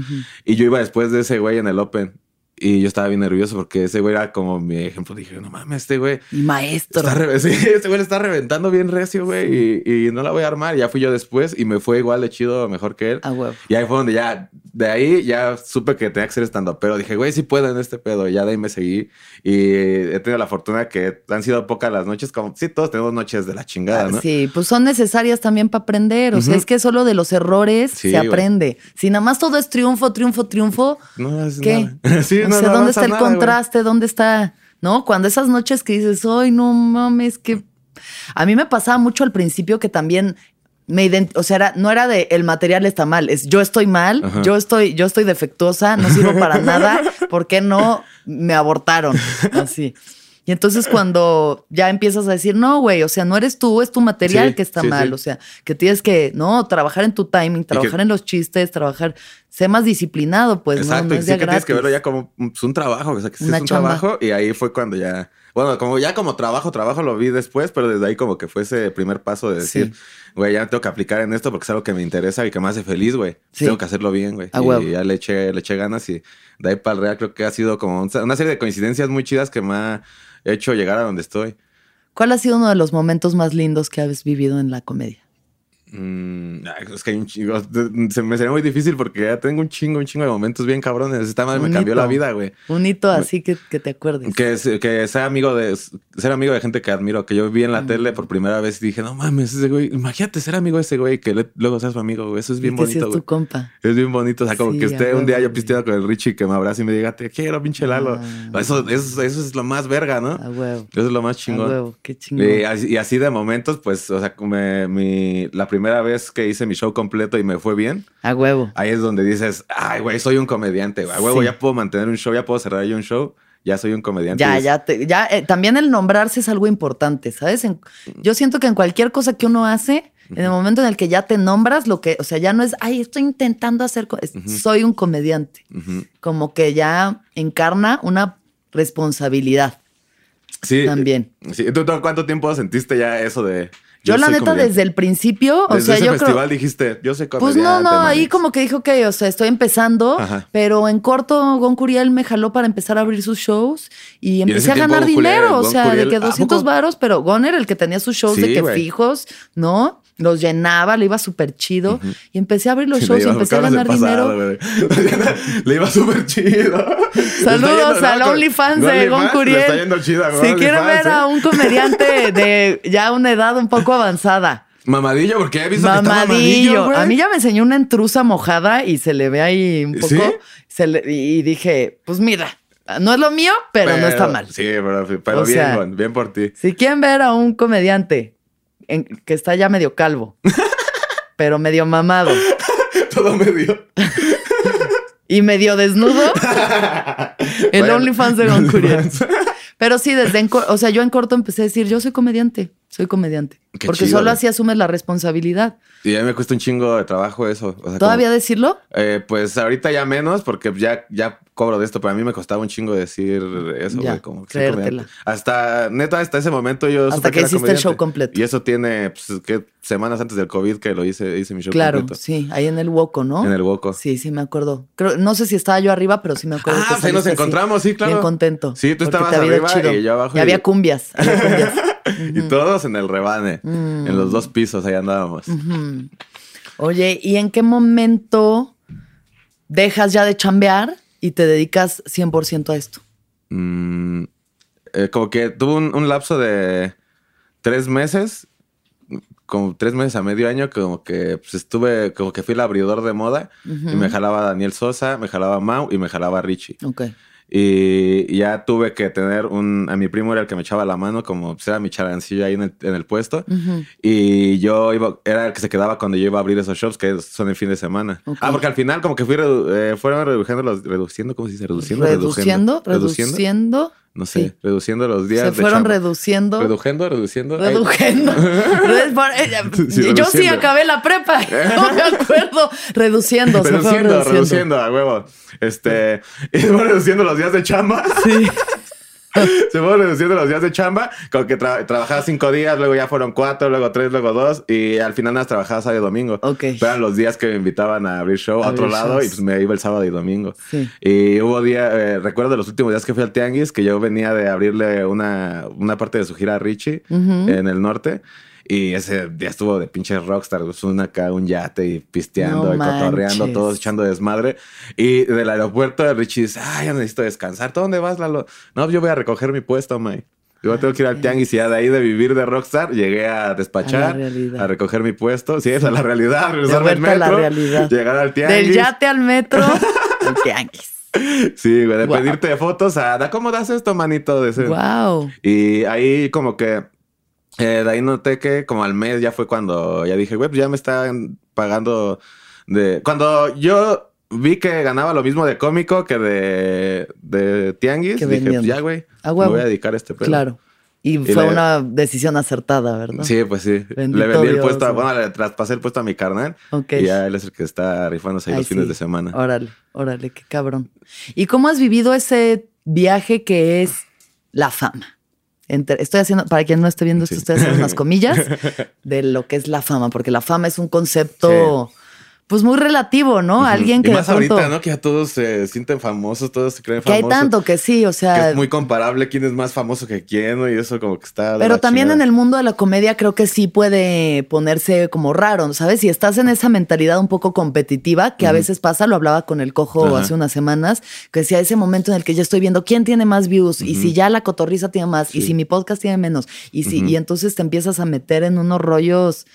Y yo iba después de ese güey en el Open. Y yo estaba bien nervioso porque ese güey era como mi ejemplo. Dije, no mames, este güey. Y maestro. Sí, este güey le está reventando bien recio, güey. Y, y no la voy a armar. Ya fui yo después y me fue igual de chido, mejor que él. A huevo. Y ahí fue donde ya, de ahí ya supe que tenía que ser estando. Pero dije, güey, sí puedo en este pedo. Ya de ahí me seguí. Y he tenido la fortuna que han sido pocas las noches. Como, sí, todos tenemos noches de la chingada, ¿no? Ah, Sí, pues son necesarias también para aprender. O sea, es que solo de los errores Sí, se güey. aprende. Si nada más todo es triunfo, triunfo, triunfo, No es ¿qué? nada. Sí, o no, sea, no ¿dónde está el nada, contraste? ¿Dónde está? ¿No? Cuando esas noches que dices, ay, no mames, que. A mí me pasaba mucho al principio que también me o sea, era- no era de el material está mal, es yo estoy mal, Ajá. yo estoy, yo estoy defectuosa, no sirvo para nada, ¿por qué no me abortaron? Así. Y entonces cuando ya empiezas a decir, no, güey, o sea, no eres tú, es tu material Sí, que está sí, mal, sí. o sea, que tienes que, no, trabajar en tu timing, trabajar en los chistes, trabajar, sé más disciplinado, pues, Exacto, no, no y sí que tienes que verlo ya como pues, un trabajo, o sea, que sí es un chamba. trabajo y ahí fue cuando ya, bueno, como ya como trabajo, trabajo lo vi después, pero desde ahí como que fue ese primer paso de decir, güey, ya tengo que aplicar en esto porque es algo que me interesa y que me hace feliz, güey. Sí. Tengo que hacerlo bien, güey. A y ya le eché, le eché ganas y de ahí para el real creo que ha sido como un- una serie de coincidencias muy chidas que me ha hecho llegar a donde estoy. ¿Cuál ha sido uno de los momentos más lindos que has vivido en la comedia? Mm, es que hay un chingo. Se me sería muy difícil porque ya tengo un chingo, un chingo de momentos bien cabrones. Esta madre me Un cambió hito. la vida, güey. Un hito así que, que te acuerdes. Que, es- que sea amigo de ser amigo de gente que admiro, que yo vi en la Mm. tele por primera vez y dije, no mames, ese güey, imagínate ser amigo de ese güey, que le- luego seas su amigo, güey. Eso es Y bien que bonito, es güey. tu compa. Es bien bonito. O sea, como Sí, que esté un día yo güey. pisteando con el Richie que me abrace y me diga, te quiero, pinche Lalo. Ah. Eso, eso, eso es lo más verga, ¿no? A huevo. Eso es lo más A chingón. huevo, qué chingón. Y así, y así de momentos, pues, o sea, me- mi, la primera vez que hice mi show completo y me fue bien, A huevo. ahí es donde dices, ay, güey, soy un comediante, güey. A huevo, Sí. ya puedo mantener un show, ya puedo cerrar yo un show, ya soy un comediante. Ya, ya, te- ya. eh, también el nombrarse es algo importante, ¿sabes? En- yo siento que en cualquier cosa que uno hace, en el momento en el que ya te nombras, lo que, o sea, ya no es, ay, estoy intentando hacer, co-", es, soy un comediante. Ujú. Como que ya encarna una responsabilidad. Sí. También. Sí. ¿Tú, tú cuánto tiempo sentiste ya eso de... Yo, la neta, comediante? desde el principio, o sea, ese yo festival creo. dijiste, yo soy Pues no, no, ahí como que dijo que, o sea, estoy empezando, Ajá. pero en corto Gon Curiel me jaló para empezar a abrir sus shows y empecé a tiempo ganar Curiel- dinero, o sea, Curiel- de que ¿a 200 poco? varos, pero Gon era el que tenía sus shows de que fijos, ¿no? Los llenaba, le iba súper chido y empecé a abrir los shows y empecé a ganar dinero. Le iba súper chido. Saludos al OnlyFans de Gon Curiel. Si quieren ver a ¿eh? un comediante de ya una edad un poco avanzada. Mamadillo, porque he visto que está Mamadillo. mamadillo, güey. a mí ya me enseñó una intrusa mojada y se le ve ahí un poco. ¿Sí? se le- y dije, pues mira, no es lo mío, pero, no está mal. Sí, pero, bien, sea- bien por ti. Si quieren ver a un comediante en- que está ya medio calvo, pero medio mamado Todo medio. y medio desnudo, el Bueno, OnlyFans de Gon Curiel. OnlyFans. Pero sí, desde en, o sea, yo en corto empecé a decir, yo soy comediante, soy comediante. Qué porque chido, solo así asumes la responsabilidad. Y a mí me cuesta un chingo de trabajo eso. O sea, ¿Todavía como- decirlo? eh, pues ahorita ya menos, porque ya, ya cobro de esto, pero a mí me costaba un chingo decir eso, Ya. Como que creértela. comediante. Hasta, neta, hasta ese momento yo Hasta que hiciste el show completo. Y eso tiene, pues, ¿qué? Semanas antes del COVID que lo hice, hice mi show Claro, completo. sí, ahí en el Woco, ¿no? En el Woco. Sí, sí, me acuerdo. Creo, no sé si estaba yo arriba, pero sí me acuerdo. Ah, que pues ahí nos así, encontramos, sí, claro. Bien contento. Sí, tú estabas arriba y yo abajo Y y- había cumbias. había cumbias. Y todos en el rebane. Mm. En los dos pisos, ahí andábamos. Oye, ¿y en qué momento dejas ya de chambear y te dedicas 100% a esto? Mm, eh, como que tuve un, un lapso de tres meses, como tres meses a medio año, como que pues, estuve, como que fui el abridor de moda y me jalaba Daniel Sosa, me jalaba Mau y me jalaba Richie. Ok. Y ya tuve que tener un... A mi primo era el que me echaba la mano, como pues, era mi charancillo ahí en el, en el puesto. Y yo iba... Era el que se quedaba cuando yo iba a abrir esos shops, que son el fin de semana. Ah, porque al final como que fui redu eh, fueron reduciendo, los, reduciendo, ¿cómo se dice? Reduciendo, reduciendo. Reduciendo. reduciendo no sé, reduciendo los días. Se fueron reduciendo. Reduciendo, reduciendo. Reduciendo. yo sí acabé la prepa. No me acuerdo. Reduciendo. Reduciendo, reduciendo, a huevo. Este. Y se fueron reduciendo los días de chamba. Sí. se fueron reduciendo los días de chamba, como que trabajaba cinco días, luego ya fueron cuatro, luego tres, luego dos, y al final nada trabajaba sábado y domingo. Ok. eran los días que me invitaban a abrir show a otro lado y pues me iba el sábado y domingo. Y hubo días, eh, recuerdo de los últimos días que fui al Tianguis, que yo venía de abrirle una, una parte de su gira a Richie en el norte. Y ese día estuvo de pinche rockstar, una acá, un yate y pisteando y cotorreando, todos echando desmadre. Y del aeropuerto Richie dice, ay, ya necesito descansar. ¿Tú dónde vas, Lalo? No, yo voy a recoger mi puesto, May. Yo tengo que ir al tianguis y ya de ahí de vivir de rockstar llegué a despachar, a, recoger mi puesto. Sí, esa es la realidad, regresar al metro, llegar al tianguis. Del yate al metro, al tianguis. Sí, güey, de pedirte fotos a, ¿cómo das esto, manito? De ese. Wow. Y ahí como que eh, de ahí noté que como al mes ya fue cuando ya dije, güey, pues ya me están pagando de... Cuando yo vi que ganaba lo mismo de cómico que de, de tianguis, dije, pues ya, güey, me voy a dedicar a este pedo. Claro. Y, fue una decisión acertada, ¿verdad? Sí, pues sí. le vendí el puesto, bueno, le traspasé el puesto a mi carnal. Y ya él es el que está rifándose ahí los fines de semana. Órale, órale, qué cabrón. ¿Y cómo has vivido ese viaje que es la fama? Estoy haciendo, para quien no esté viendo esto, estoy haciendo unas comillas de lo que es la fama, porque la fama es un concepto pues muy relativo, ¿no? Alguien que. Y más ahorita, ¿no? Que ya todos se sienten famosos, todos se creen famosos. Que hay tanto que sí, o sea. es muy comparable quién es más famoso que quién, ¿no? Y eso como que está. Pero también en el mundo de la comedia creo que sí puede ponerse como raro, ¿sabes? Si estás en esa mentalidad un poco competitiva, que a veces pasa, lo hablaba con el cojo hace unas semanas, que decía ese momento en el que yo estoy viendo quién tiene más views, y si ya la cotorriza tiene más, y si mi podcast tiene menos, y si, y entonces te empiezas a meter en unos rollos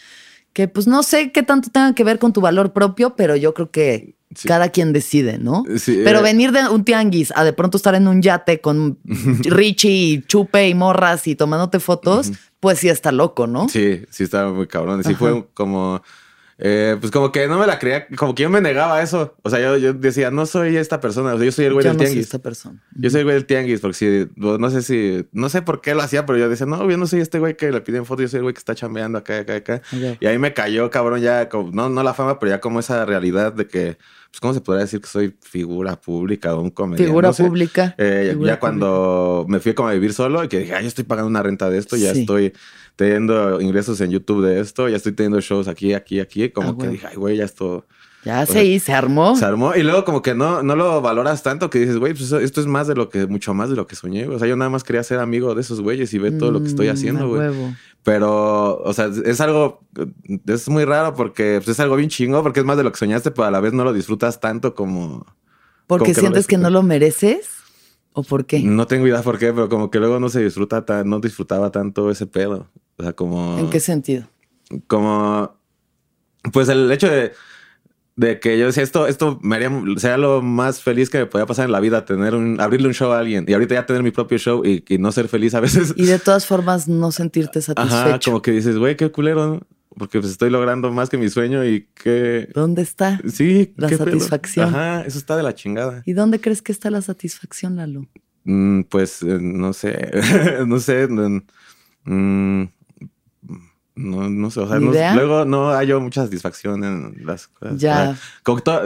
que pues no sé qué tanto tenga que ver con tu valor propio, pero yo creo que cada quien decide, ¿no? pero eh. venir de un tianguis a de pronto estar en un yate con Richie y chupe y morras y tomándote fotos, pues sí está loco, ¿no? Sí, sí está muy cabrón. Sí fue como eh, pues como que no me la creía, como que yo me negaba a eso. O sea, yo, decía, no soy esta persona, o sea, yo soy el güey del tianguis. Soy esta persona. Yo soy el güey del tianguis, porque si, no sé si, no sé por qué lo hacía, pero yo decía, no, yo no soy este güey que le piden fotos, yo soy el güey que está chambeando acá, acá, acá. Y ahí me cayó, cabrón, ya, como, no, no la fama, pero ya como esa realidad de que, pues, ¿cómo se podría decir que soy figura pública o un comediante? Figura pública. Eh, ya cuando me fui como a vivir solo y que dije, ay, yo estoy pagando una renta de esto, ya estoy teniendo ingresos en YouTube de esto, ya estoy teniendo shows aquí, aquí, aquí, como ah, que dije, ay, güey, ya esto... Ya se, se armó. Se armó. Y luego como que no, no lo valoras tanto que dices, güey, pues esto es más de lo que, mucho más de lo que soñé. O sea, yo nada más quería ser amigo de esos güeyes y ver todo lo que estoy mm, haciendo, güey. Pero, o sea, es algo, es muy raro porque pues, es algo bien chingo, porque es más de lo que soñaste, pero a la vez no lo disfrutas tanto como... Porque sientes que no lo mereces. ¿O por qué? No tengo idea por qué, pero como que luego no se disfruta tan, no disfrutaba tanto ese pedo. O sea, como. ¿En qué sentido? Como. Pues el hecho de, de que yo decía, esto, esto me haría, lo más feliz que me podía pasar en la vida, tener un, abrirle un show a alguien y ahorita ya tener mi propio show y, y no ser feliz a veces. Y de todas formas no sentirte satisfecho. Ajá, como que dices, güey, qué culero, ¿no? Porque pues estoy logrando más que mi sueño y que... ¿Dónde está? Sí. La satisfacción. Ajá, eso está de la chingada. ¿Y dónde crees que está la satisfacción, Lalo? Mm, pues eh, no sé, no sé. Mm, no, no sé, o sea, luego no hallo mucha satisfacción en las cosas. Ya.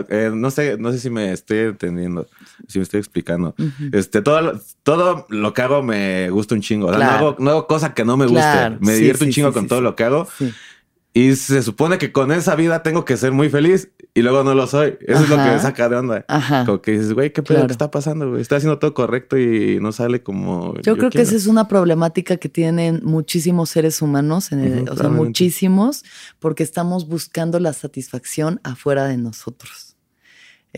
Eh, no sé, no sé si me estoy entendiendo, si me estoy explicando. Este, todo, todo lo que hago me gusta un chingo. no, hago, no, cosa que no me guste. Me divierto un chingo con todo lo que hago. Y se supone que con esa vida tengo que ser muy feliz y luego no lo soy. Eso es lo que me saca de onda. Ajá. Como que dices, güey, ¿qué pedo que está pasando, güey? Estoy haciendo todo correcto y no sale como. Yo, creo que esa es una problemática que tienen muchísimos seres humanos, en el, o sea, muchísimos, porque estamos buscando la satisfacción afuera de nosotros.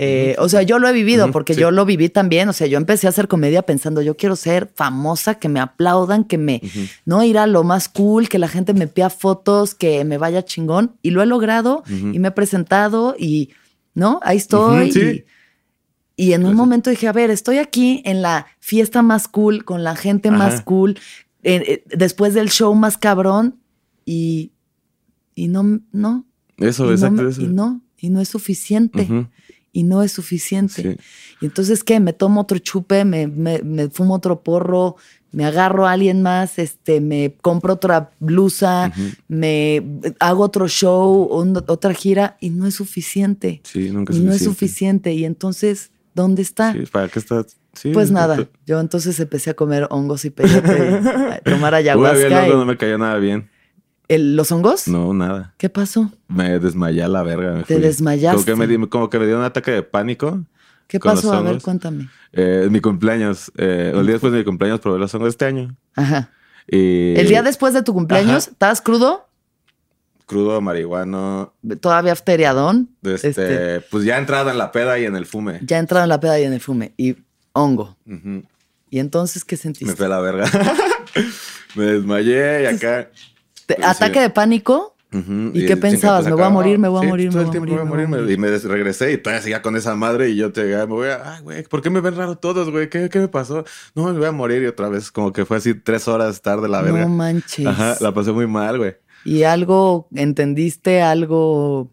Eh, o sea, yo lo he vivido porque yo lo viví también. O sea, yo empecé a hacer comedia pensando, yo quiero ser famosa, que me aplaudan, que me, no ir a lo más cool, que la gente me pida fotos, que me vaya chingón. Y lo he logrado y me he presentado y, ¿no? Ahí estoy. Y en un momento dije, a ver, estoy aquí en la fiesta más cool, con la gente más cool, eh, eh, después del show más cabrón, y, y no, no, Eso, y exacto, eso. y no, y no es suficiente, y no es suficiente. sí. Y entonces, ¿qué? Me tomo otro chupe, me, me, me fumo otro porro, me agarro a alguien más, este, me compro otra blusa, me hago otro show, un- otra gira, y no es suficiente. Sí, nunca Y no es suficiente. Y entonces, ¿dónde está? Sí, ¿Para qué estás? Sí, Pues nada, yo entonces empecé a comer hongos y peyote, a tomar Uy, ayahuasca. había algo, y- no me cayó nada bien. ¿El- ¿Los hongos? No, nada. ¿Qué pasó? Me desmayé a la verga. me Te fui. desmayaste. Como que, me, di- como que me dio un ataque de pánico. ¿Qué pasó? A ver, cuéntame. Eh, mi cumpleaños, eh, el día después de mi cumpleaños probé los hongos este año. Ajá. Y El día después de tu cumpleaños, Ajá. ¿estabas crudo? Crudo, marihuano. ¿Todavía afteriadón? Este, Este, Pues ya entrada en la peda y en el fume. ya entrado en la peda y en el fume. Y hongo. ¿Y entonces qué Me sentiste? fue a la verga. me desmayé y acá. ¿Te- sí. ¿Ataque de pánico? ¿Y qué pensabas? ¿Me voy a morir, me voy a sí, morir, todo me el voy a tiempo morir, voy a me- morir? Y me regresé y todavía seguía con esa madre y yo te me voy a, ay, güey, ¿por qué me ven raro todos, güey? ¿Qué, ¿Qué me pasó? No, me voy a morir y otra vez como que fue así tres horas tarde la verga. No manches. Ajá, la pasé muy mal, güey. ¿Y algo entendiste? ¿Algo,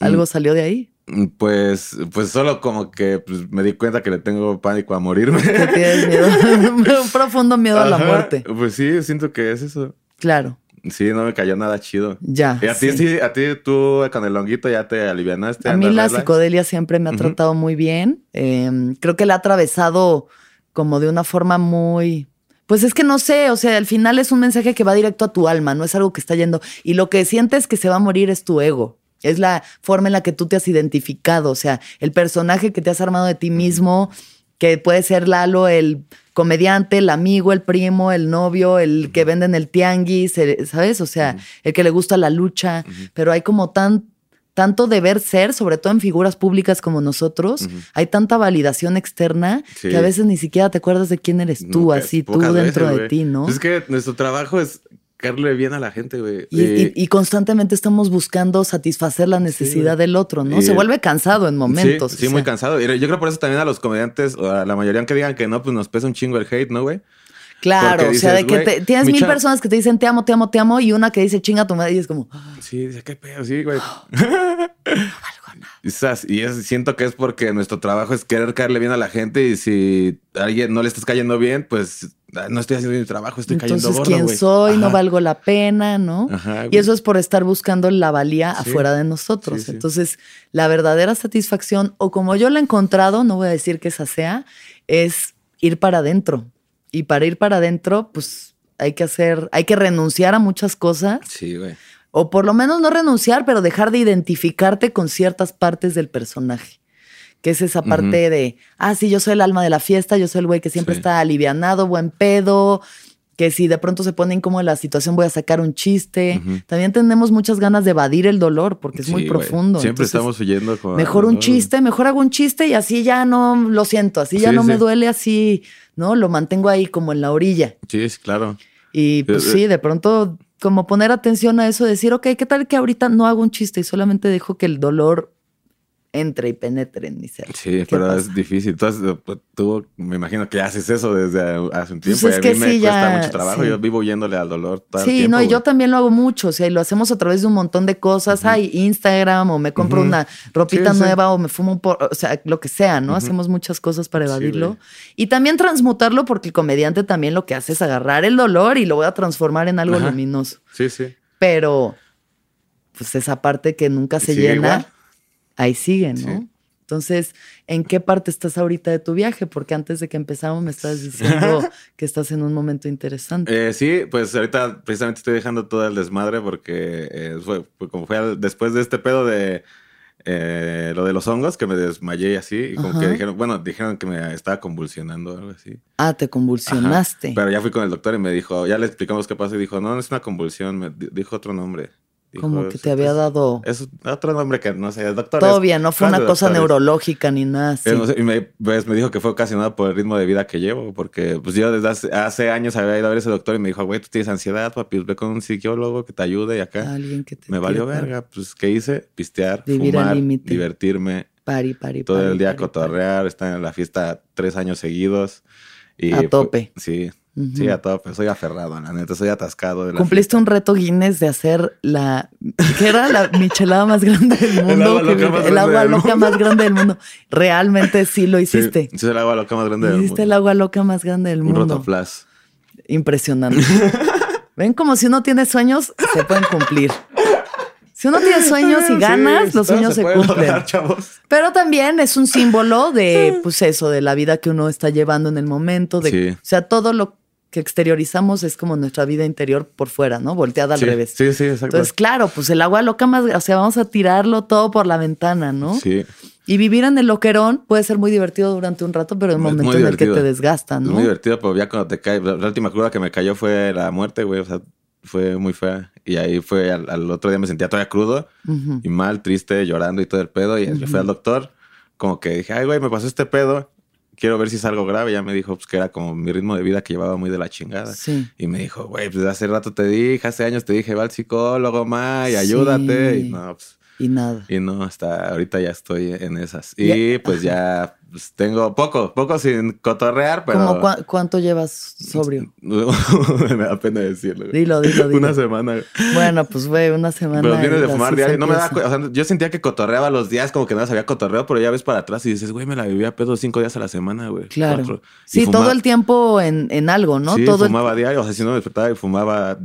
algo Mm. salió de ahí? Pues, pues solo como que pues, me di cuenta que le tengo pánico a morirme. Tienes miedo, un profundo miedo a la muerte. Pues sí, siento que es eso. Claro, Sí, no me cayó nada chido. ya. Y a ti, sí. sí, a ti tú con el honguito ya te alivianaste. A mí la relax? psicodelia siempre me ha tratado muy bien. Eh, creo que la ha atravesado como de una forma muy... Pues es que no sé, o sea, al final es un mensaje que va directo a tu alma, no es algo que está yendo. Y lo que sientes que se va a morir es tu ego. Es la forma en la que tú te has identificado, o sea, el personaje que te has armado de ti mismo, que puede ser Lalo, el comediante, el amigo, el primo, el novio, el que vende en el tianguis, ¿sabes? O sea, el que le gusta la lucha, pero hay como tan, tanto deber ser, sobre todo en figuras públicas como nosotros, hay tanta validación externa Sí. que a veces ni siquiera te acuerdas de quién eres tú, así, tú dentro veces, de ti, ¿no? Es que nuestro trabajo es caerle bien a la gente, güey. Y, y- y constantemente estamos buscando satisfacer la necesidad del otro, ¿no? Se vuelve cansado en momentos. Sí, sí o muy cansado. Y yo creo por eso también a los comediantes, o a la mayoría aunque digan que no, pues nos pesa un chingo el hate, ¿no, güey? Claro, o sea, de que te- tienes mi mil chava- personas que te dicen te amo, te amo, te amo, y una que dice chinga tu madre, y es como, "Ah, Sí, dice, qué pedo, sí, güey. Y es- siento que es porque nuestro trabajo es querer caerle bien a la gente y si a alguien no le estás cayendo bien, pues ah, no estoy haciendo mi trabajo, estoy cayendo entonces gordo, quién soy, no Ajá. valgo la pena, ¿no? Ajá, Y eso es por estar buscando la valía Sí. afuera de nosotros. Sí, sí. Entonces, la verdadera satisfacción, o como yo la he encontrado, no voy a decir que esa sea, es ir para adentro. Y para ir para adentro, pues hay que hacer, hay que renunciar a muchas cosas, Sí, güey. O por lo menos no renunciar, pero dejar de identificarte con ciertas partes del personaje. Que es esa parte de, ah, sí, yo soy el alma de la fiesta, yo soy el güey que siempre Sí. está alivianado, buen pedo, que si de pronto se pone incómoda la situación voy a sacar un chiste. También tenemos muchas ganas de evadir el dolor porque es muy Sí, profundo. Siempre Entonces, estamos huyendo con. Mejor un chiste, mejor hago un chiste y así ya no lo siento, así ya Sí, no me duele, así, ¿no? Lo mantengo ahí como en la orilla. Sí, sí, claro. Y pues Eh, eh. sí, de pronto como poner atención a eso, decir, ok, ¿qué tal que ahorita no hago un chiste y solamente dejo que el dolor entre y penetre en mi ser? Sí, ¿Qué pero pasa? es difícil. Entonces, pues, tú me imagino que haces eso desde hace un Pues tiempo. es y a que mí me sí, cuesta ya, mucho trabajo. sí. Yo vivo huyéndole al dolor todo el Sí, tiempo. no, y yo también lo hago mucho, o sea, y lo hacemos a través de un montón de cosas, hay Instagram, o me compro una ropita Sí, nueva, o me fumo un por, o sea, lo que sea, ¿no? Hacemos muchas cosas para evadirlo. y también transmutarlo, porque el comediante también lo que hace es agarrar el dolor y lo voy a transformar en algo luminoso. Sí, sí. Pero, pues esa parte que nunca se llena, igual. Ahí sigue, ¿no? Sí. Entonces, ¿en qué parte estás ahorita de tu viaje? Porque antes de que empezamos me estabas diciendo que estás en un momento interesante. Eh, sí, pues ahorita precisamente estoy dejando todo el desmadre porque eh, fue, fue como fue al- después de este pedo de eh, lo de los hongos, que me desmayé y así, y como que dijeron, bueno, dijeron que me estaba convulsionando o algo así. ah, te Ajá. convulsionaste. Pero ya fui con el doctor y me dijo, ya le explicamos qué pasa y dijo, no, no es una convulsión, me di- dijo otro nombre. Dijo, Como que "Es- te había es- dado... Es otro nombre que no sé, doctor. Bien, no fue una cosa doctores. neurológica ni nada así. Pero no sé, y me, pues, me dijo que fue ocasionado por el ritmo de vida que llevo, porque pues yo desde hace, hace años había ido a ver ese doctor y me dijo, güey, tú tienes ansiedad, papi, ve con un psicólogo que te ayude y acá. Alguien que te Me valió para- verga, pues ¿qué hice? Pistear, Vivir fumar, divertirme Pari, pari, todo pari, el día pari, cotorrear, estar en la fiesta tres años seguidos. Y, A pues, tope. Sí, a tope. Soy aferrado, la neta, soy atascado. De la Cumpliste un reto Guinness de hacer la. ¿Qué era la michelada más grande del mundo? agua loca Que- más el agua loca mundo. más grande del mundo. Realmente sí lo hiciste. Sí, el agua loca más grande del Hiciste el mundo. agua loca más grande del Un mundo. rotoplas. Impresionante. Ven como si uno tiene sueños, se pueden cumplir. Si uno tiene sueños y Sí, ganas, los todo sueños se, cumplen. lograr. Pero también es un símbolo de, pues eso, de la vida que uno está llevando en el momento. De, Sí. O sea, todo lo que exteriorizamos es como nuestra vida interior por fuera, ¿no? Volteada al sí, revés. Sí, sí, exacto. Entonces, claro, pues el agua loca más, o sea, vamos a tirarlo todo por la ventana, ¿no? sí. Y vivir en el loquerón puede ser muy divertido durante un rato, pero Es muy momento en el que te desgasta, Es ¿no? muy divertido, pero ya cuando te cae, la, la última cruda que me cayó fue la muerte, güey, o sea, fue muy fea. Y ahí fue, al, al otro día me sentía todavía crudo y mal, triste, llorando y todo el pedo. Y yo fui al doctor, como que dije, ay, güey, me pasó este pedo, quiero ver si es algo grave. Ya me dijo, pues que era como mi ritmo de vida que llevaba muy de la chingada. Sí. Y me dijo, güey, pues hace rato te dije, hace años te dije, va al psicólogo, ma, y ayúdate. Sí. Y no, pues, Y nada. y no, hasta ahorita ya estoy en esas. Y pues ya pues, tengo poco, poco sin cotorrear, pero... ¿Cómo ¿Cuánto llevas sobrio? me da pena decirlo. güey. Dilo, dilo, dilo. Una semana. güey. Bueno, pues güey, una semana. Pero vienes de fumar diario. No me da o sea, yo sentía que cotorreaba los días como que no sabía cotorreo, pero ya ves para atrás y dices, güey, me la vivía a pedo cinco días a la semana, güey. Claro. Cuatro. Sí, fumaba- todo el tiempo en, en algo, ¿no? Sí, todo el- fumaba diario. O sea, si no me despertaba y fumaba,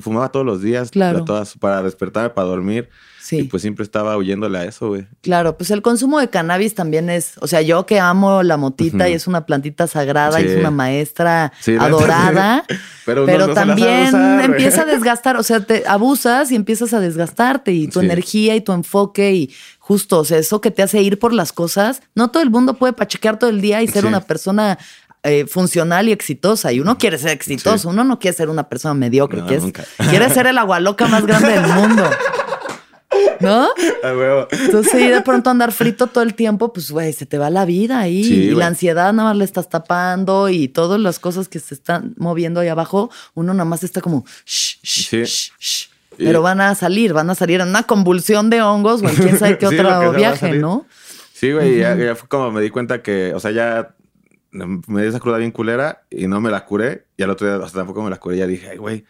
fumaba todos los días. Claro. todas- para despertarme, para dormir. Sí. Y pues siempre estaba huyéndole a eso, güey. Claro, pues el consumo de cannabis también es, o sea, yo que amo la motita y es una plantita sagrada y es una maestra Sí, adorada. Pero, no- también empieza a desgastar, o sea, te abusas y empiezas a desgastarte y tu Sí. energía y tu enfoque y justo, o sea, eso que te hace ir por las cosas, no todo el mundo puede pachequear todo el día y ser una persona eh, funcional y exitosa. Y uno quiere ser exitoso, Sí. uno no quiere ser una persona mediocre, No, quiere, ser el agualoca más grande del mundo. ¿No? Huevo. Entonces, y de pronto andar frito todo el tiempo, pues, güey, se te va la vida ahí. Sí, y la ansiedad nada más le estás tapando y todas las cosas que se están moviendo ahí abajo, uno nada más está como, shh, shh, Sí. shh. Y- Pero van a salir, van a salir en una convulsión de hongos o en quién sabe qué Sí, otro viaje. ¿no? Sí, güey, ya, ya fue como me di cuenta que, o sea, ya me di esa cruda bien culera y no me la curé. Y al otro día, o sea, tampoco me la curé. Ya dije, ay, güey,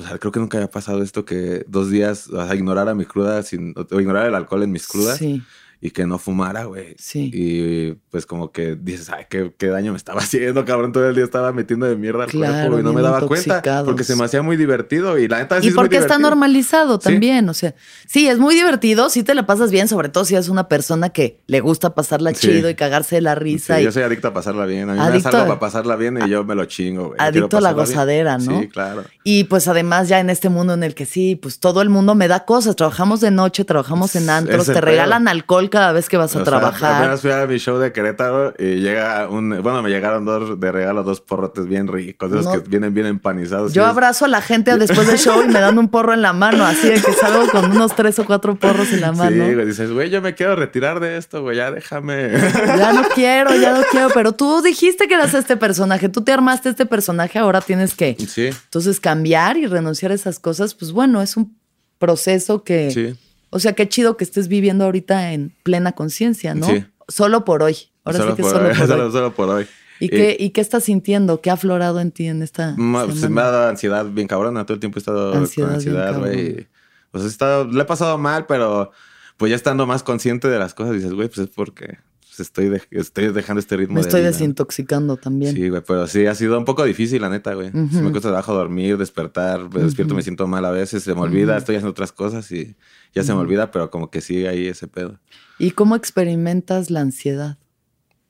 o sea, creo que nunca había pasado esto que dos días, o sea, ignorara mi cruda sin, o ignorar el alcohol en mis crudas. Sí, y que no fumara, güey. sí. Y pues como que dices, ay, qué, qué daño me estaba haciendo, cabrón. Todo el día estaba metiendo de mierda al Claro, cuerpo y no me daba cuenta porque se me hacía muy divertido y la neta sí y es muy porque está divertido. normalizado Sí. también, o sea, sí, es muy divertido, sí te la pasas bien, sobre todo si es una persona que le gusta pasarla Sí. chido y cagarse de la risa. Sí, y yo soy adicto a pasarla bien. A mí me Adicto das algo a- para pasarla bien y yo me lo chingo, güey. Adicto a la bien. gozadera, ¿no? Sí, claro. Y pues además ya en este mundo en el que sí, pues todo el mundo me da cosas. Trabajamos de noche, trabajamos en antros, Ese te pedo. regalan alcohol cada vez que vas a O sea, trabajar. apenas fui a mi show de Querétaro y llega un. Bueno, me llegaron dos de regalo, dos porrotes bien ricos, esos No. que vienen bien empanizados. Yo es- abrazo a la gente después del show y me dan un porro en la mano, así de que salgo con unos tres o cuatro porros en la mano. Sí, güey, dices, güey, yo me quiero retirar de esto, güey, ya déjame. Ya no quiero, ya no quiero, pero tú dijiste que eras este personaje, tú te armaste este personaje, ahora tienes que sí, entonces cambiar y renunciar a esas cosas, pues bueno, es un proceso que, sí. O sea, qué chido que estés viviendo ahorita en plena conciencia, ¿no? Sí. Solo por hoy. Ahora sí que solo hoy, por solo, hoy. solo por hoy. ¿Y, qué, ¿Y qué estás sintiendo? ¿Qué ha aflorado en ti en esta Ma- pues, me semana? ha dado ansiedad bien cabrona. Todo el tiempo he estado Ansiedad con ansiedad, güey. Pues he estado, le he pasado mal, pero pues ya estando más consciente de las cosas, dices, güey, pues es porque estoy, de- estoy dejando este ritmo Me de estoy vida. desintoxicando también. Sí, güey, pero sí ha sido un poco difícil, la neta, güey. Sí me cuesta trabajo dormir, despertar, me despierto, me siento mal a veces, se me olvida, estoy haciendo otras cosas y ya se me olvida, pero como que sigue ahí ese pedo. ¿Y cómo experimentas la ansiedad,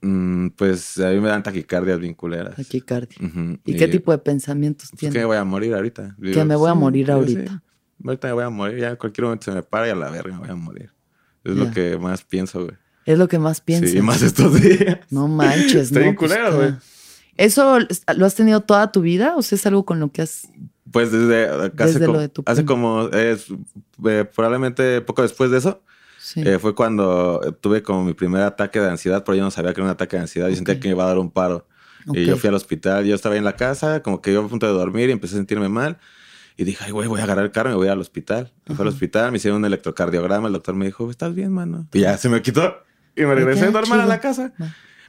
Mm, pues a mí me dan taquicardias bien culeras. taquicardia? ¿Y qué tipo de pensamientos pues, tienes? que voy a morir ahorita. Que me voy a morir sí, ahorita. sí. Ahorita me voy a morir, ya en cualquier momento se me para y a la verga me voy a morir. Es lo que más pienso, güey. Es lo que más piensas. Sí, más estos días. No manches, Está no. pues, culero, güey. ¿Eso lo has tenido toda tu vida o sea, es algo con lo que has... Pues desde, hace, Desde como, lo de tu hace como eh, probablemente poco después de eso, Sí. eh, fue cuando tuve como mi primer ataque de ansiedad, pero yo no sabía que era un ataque de ansiedad y sentía que me iba a dar un paro. Y yo fui al hospital, yo estaba ahí en la casa, como que iba a punto de dormir y empecé a sentirme mal. Y dije, ay, güey, voy a agarrar el carro y me voy al hospital. Me fui al hospital, me hicieron un electrocardiograma, el doctor me dijo, ¿estás bien, mano? Y ya se me quitó. Y me regresé Ok, normal a la casa.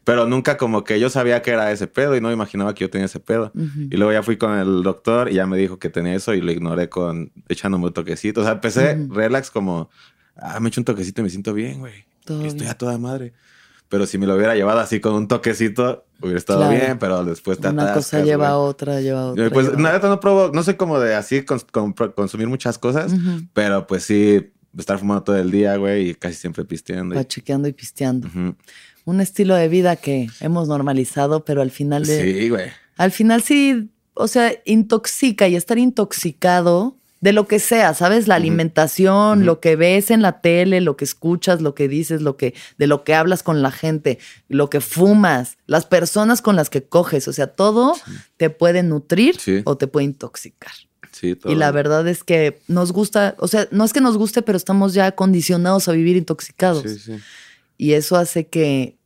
Pero nunca como que yo sabía que era ese pedo y no imaginaba que yo tenía ese pedo. Ujú. Y luego ya fui con el doctor y ya me dijo que tenía eso y lo ignoré con echándome un toquecito. O sea, empecé Ujú. relax como, ah, me echo un toquecito y me siento bien, güey. Estoy a toda madre. Pero si me lo hubiera llevado así con un toquecito, hubiera estado Claro. bien, pero después te Una cosa lleva a otra, lleva a otra. Pues a nada, no probo, no sé cómo de así cons- pro- consumir muchas cosas, Ujú. pero pues sí, estar fumando todo el día, güey, y casi siempre pisteando. Pachequeando y pisteando. Un estilo de vida que hemos normalizado, pero al final de, Sí, güey. al final sí, o sea, intoxica y estar intoxicado de lo que sea, ¿sabes? La alimentación, lo que ves en la tele, lo que escuchas, lo que dices, lo que de lo que hablas con la gente, lo que fumas, las personas con las que coges, o sea, todo te puede nutrir Sí. o te puede intoxicar. Sí, todo. Y la verdad es que nos gusta, o sea, no es que nos guste, pero estamos ya condicionados a vivir intoxicados. Sí, sí. Y eso hace que,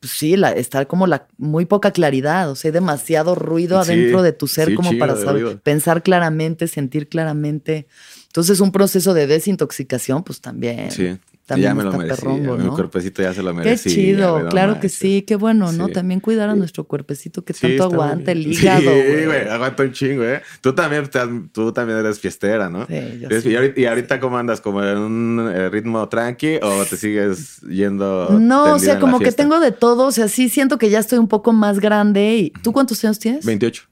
pues sí, la, estar como la muy poca claridad, o sea, hay demasiado ruido Sí, adentro de tu ser como para saber, ruido. pensar claramente, sentir claramente. Entonces, un proceso de desintoxicación, pues también, Sí. También ya me lo perrongo, Mi cuerpecito ya se lo Qué merecía. chido, güey, no claro que sí, qué bueno, ¿no? Sí. También cuidar a nuestro cuerpecito que tanto aguanta el hígado. Sí, güey. aguanta un chingo, ¿eh? Tú también, tú también eres fiestera, ¿no? Sí, yo Es- sí. y, ahorita, cómo andas? ¿Como en un eh, ritmo tranqui o te sigues yendo? No, o sea, como que tengo de todo, o sea, sí siento que ya estoy un poco más grande. y ¿Tú cuántos años tienes? 28.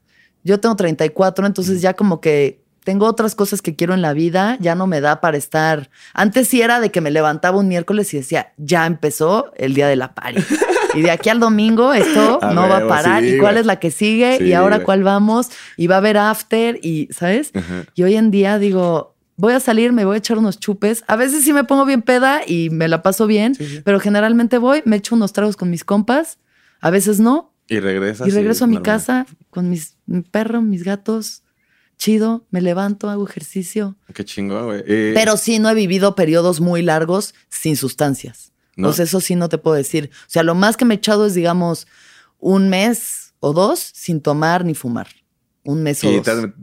Yo tengo 34, entonces ya como que tengo otras cosas que quiero en la vida, ya no me da para estar. Antes sí era de que me levantaba un miércoles y decía, ya empezó el día de la party. Y de aquí al domingo esto A no va a parar. sí, ¿Y cuál es la que sigue? Sí, ¿Y ahora cuál vamos? Y va a haber after y, ¿sabes? Y hoy en día digo, voy a salir, me voy a echar unos chupes. A veces sí me pongo bien peda y me la paso bien, Sí, sí. pero generalmente voy, me echo unos tragos con mis compas. A veces no, Y regresas. y regreso a mi normal. casa con mis, mi perro, mis gatos. Chido, me levanto, hago ejercicio. Qué chingón, güey. Y- Pero sí no he vivido periodos muy largos sin sustancias. ¿No? Sea, eso sí no te puedo decir. O sea, lo más que me he echado es, digamos, un mes o dos sin tomar ni fumar. Un mes o ¿Y, dos. met-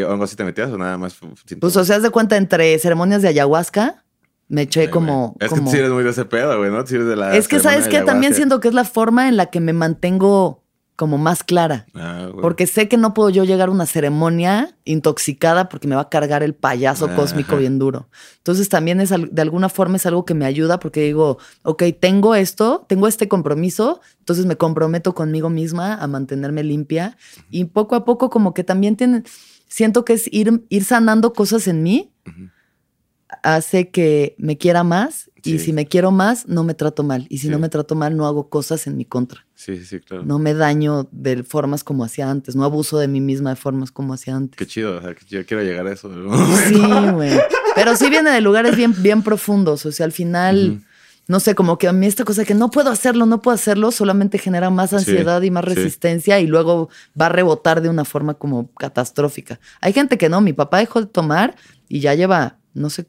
y hongos si te metías o nada más? Pues, o sea, haz de cuenta, entre ceremonias de ayahuasca, me eché Ay, como... Es como- que tú sí eres muy de ese pedo, güey, ¿no? Eres de la es que, ¿sabes qué? También siento que es la forma en la que me mantengo como más clara. Ah. Porque sé que no puedo yo llegar a una ceremonia intoxicada porque me va a cargar el payaso cósmico bien duro. Entonces también es de alguna forma es algo que me ayuda porque digo, ok, tengo esto, tengo este compromiso, entonces me comprometo conmigo misma a mantenerme limpia y poco a poco como que también tiene, siento que es ir, ir sanando cosas en mí, hace que me quiera más y si me quiero más, no me trato mal. Y si Sí. no me trato mal, no hago cosas en mi contra. Sí, sí, claro. No me daño de formas como hacía antes, no abuso de mí misma de formas como hacía antes. Qué chido, o sea, que yo quiero llegar a eso. Sí, güey. Pero sí viene de lugares bien, bien profundos. O sea, al final, no sé, como que a mí esta cosa que no puedo hacerlo, no puedo hacerlo, solamente genera más ansiedad y más resistencia y luego va a rebotar de una forma como catastrófica. Hay gente que no, mi papá dejó de tomar y ya lleva, no sé,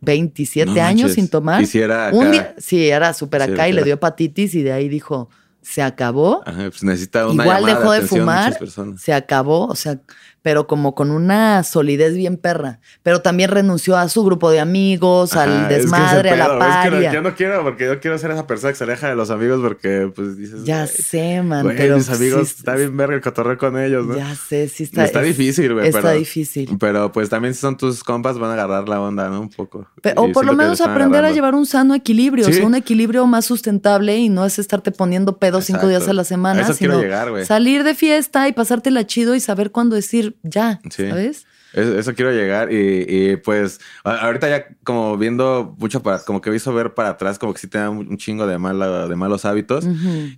27 No años manches. sin tomar. Y si era Un día, sí, era súper Sí, acá y le dio hepatitis y de ahí dijo, se acabó. Ajá, pues necesita una Igual dejó de atención fumar, se acabó, o sea, pero como con una solidez bien perra. Pero también renunció a su grupo de amigos, Ajá, al es que ese desmadre, a la pedo, es que no- paria. yo no quiero, porque yo quiero ser esa persona que se aleja de los amigos porque, pues, dices... ya "Güey, sé, man, pero mis amigos, sí, está bien verga el cotorreo con ellos, ¿no? Ya sé, sí está, está. es- difícil, güey, Está pero... difícil. Pero, pues, también si son tus compas, van a agarrar la onda, ¿no? Un poco. O por lo menos aprender a llevar un sano equilibrio, o Sí. sea, un equilibrio más sustentable y no es estarte poniendo pedo cinco días a la semana, A eso quiero sino llegar, salir de fiesta y pasártela chido y saber cuándo decir ya, Sí. ¿sabes? Eso, eso quiero llegar y, y, pues ahorita ya como viendo mucho para, como que me hizo ver para atrás como que sí tenía un chingo de, mala, de malos hábitos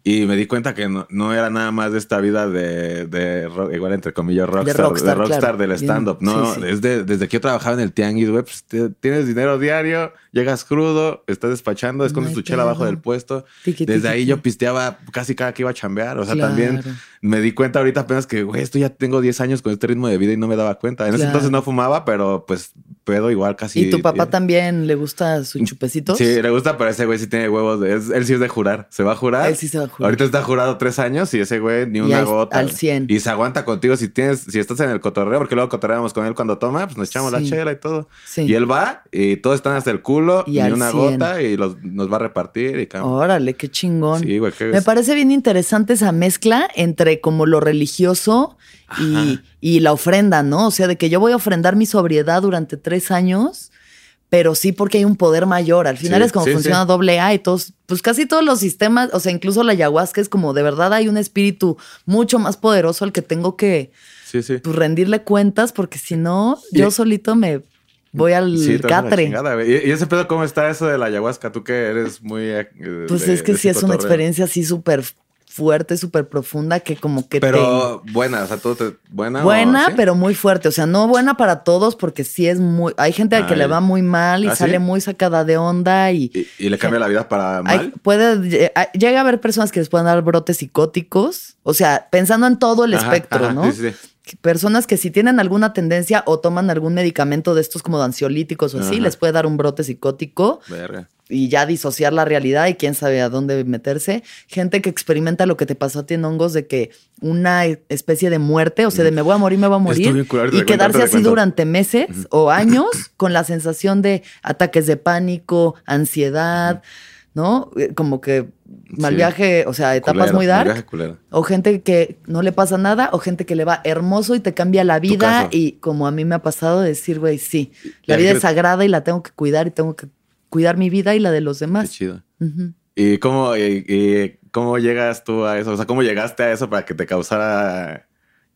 y me di cuenta que no, no era nada más de esta vida de, de igual entre comillas rockstar, de rockstar, rockstar, claro. del stand-up, ¿no? Sí, sí. Desde, desde que yo trabajaba en el tianguis, güey, pues te- tienes dinero diario, llegas crudo, estás despachando, escondes tu chela abajo del puesto. Tiqui, Desde tiqui, ahí tiqui. yo pisteaba casi cada que iba a chambear, o sea, Claro. también me di cuenta ahorita apenas que, güey, esto ya tengo 10 años con este ritmo de vida y no me daba cuenta. En ese Claro. entonces no fumaba, pero pues pedo igual casi. ¿Y tu papá ya. también le gusta su chupecito? Sí, le gusta, pero ese güey sí tiene huevos. es- él sí es de jurar. Se va a jurar. Él sí se va a jurar. Ahorita está jurado tres años y ese güey ni Y una al- gota. al 100. Y se aguanta contigo si tienes, si estás en el cotorreo, porque luego cotorreamos con él cuando toma, pues nos echamos la Sí. chela y todo. Sí. Y él va y todos están hasta el culo, Y ni una 100. gota y los, nos va a repartir y cam- Órale, qué chingón. Sí, güey, que Me parece bien interesante esa mezcla entre como lo religioso y, y la ofrenda, ¿no? O sea, de que yo voy a ofrendar mi sobriedad durante tres años, pero sí porque hay un poder mayor. Al final Sí, es como sí, funciona doble A y todos, pues casi todos los sistemas, o sea, incluso la ayahuasca es como de verdad hay un espíritu mucho más poderoso al que tengo que Sí, sí. pues, rendirle cuentas porque si no, Y- yo solito me voy al Sí, catre. ¿Y, y ese pedo cómo está eso de la ayahuasca? Tú que eres muy... eh, Pues de- es que sí es una experiencia así súper fuerte, súper profunda, que como que te... Pero buena, o sea, tú te... Buena. o- Buena, ¿sí? pero muy fuerte. O sea, no buena para todos porque sí es muy... Hay gente a que le va muy mal y ¿Ah, sí? sale muy sacada de onda y... Y, y le cambia la vida para hay- mal. puede, llega a haber personas que les pueden dar brotes psicóticos. O sea, pensando en todo el Ajá, espectro, ajá, ¿no? Sí, sí. Personas que si tienen alguna tendencia o toman algún medicamento de estos como ansiolíticos o así, les puede dar un brote psicótico Verga. y ya disociar la realidad y quién sabe a dónde meterse. Gente que experimenta lo que te pasó a ti en hongos de que una especie de muerte, o sea, de me voy a morir, me voy a morir. Y quedarse así durante meses o años con la sensación de ataques de pánico, ansiedad, ¿no? Eh, Como que mal Sí. viaje, o sea, etapas muy dark. O gente que no le pasa nada, o gente que le va hermoso y te cambia la vida. Y como a mí me ha pasado, decir, güey, sí, la vida es sagrada y la tengo que cuidar y tengo que cuidar mi vida y la de los Qué demás. chido. Ujú. ¿Y cómo, y, y cómo llegas tú a eso? O sea, ¿cómo llegaste a eso para que te causara...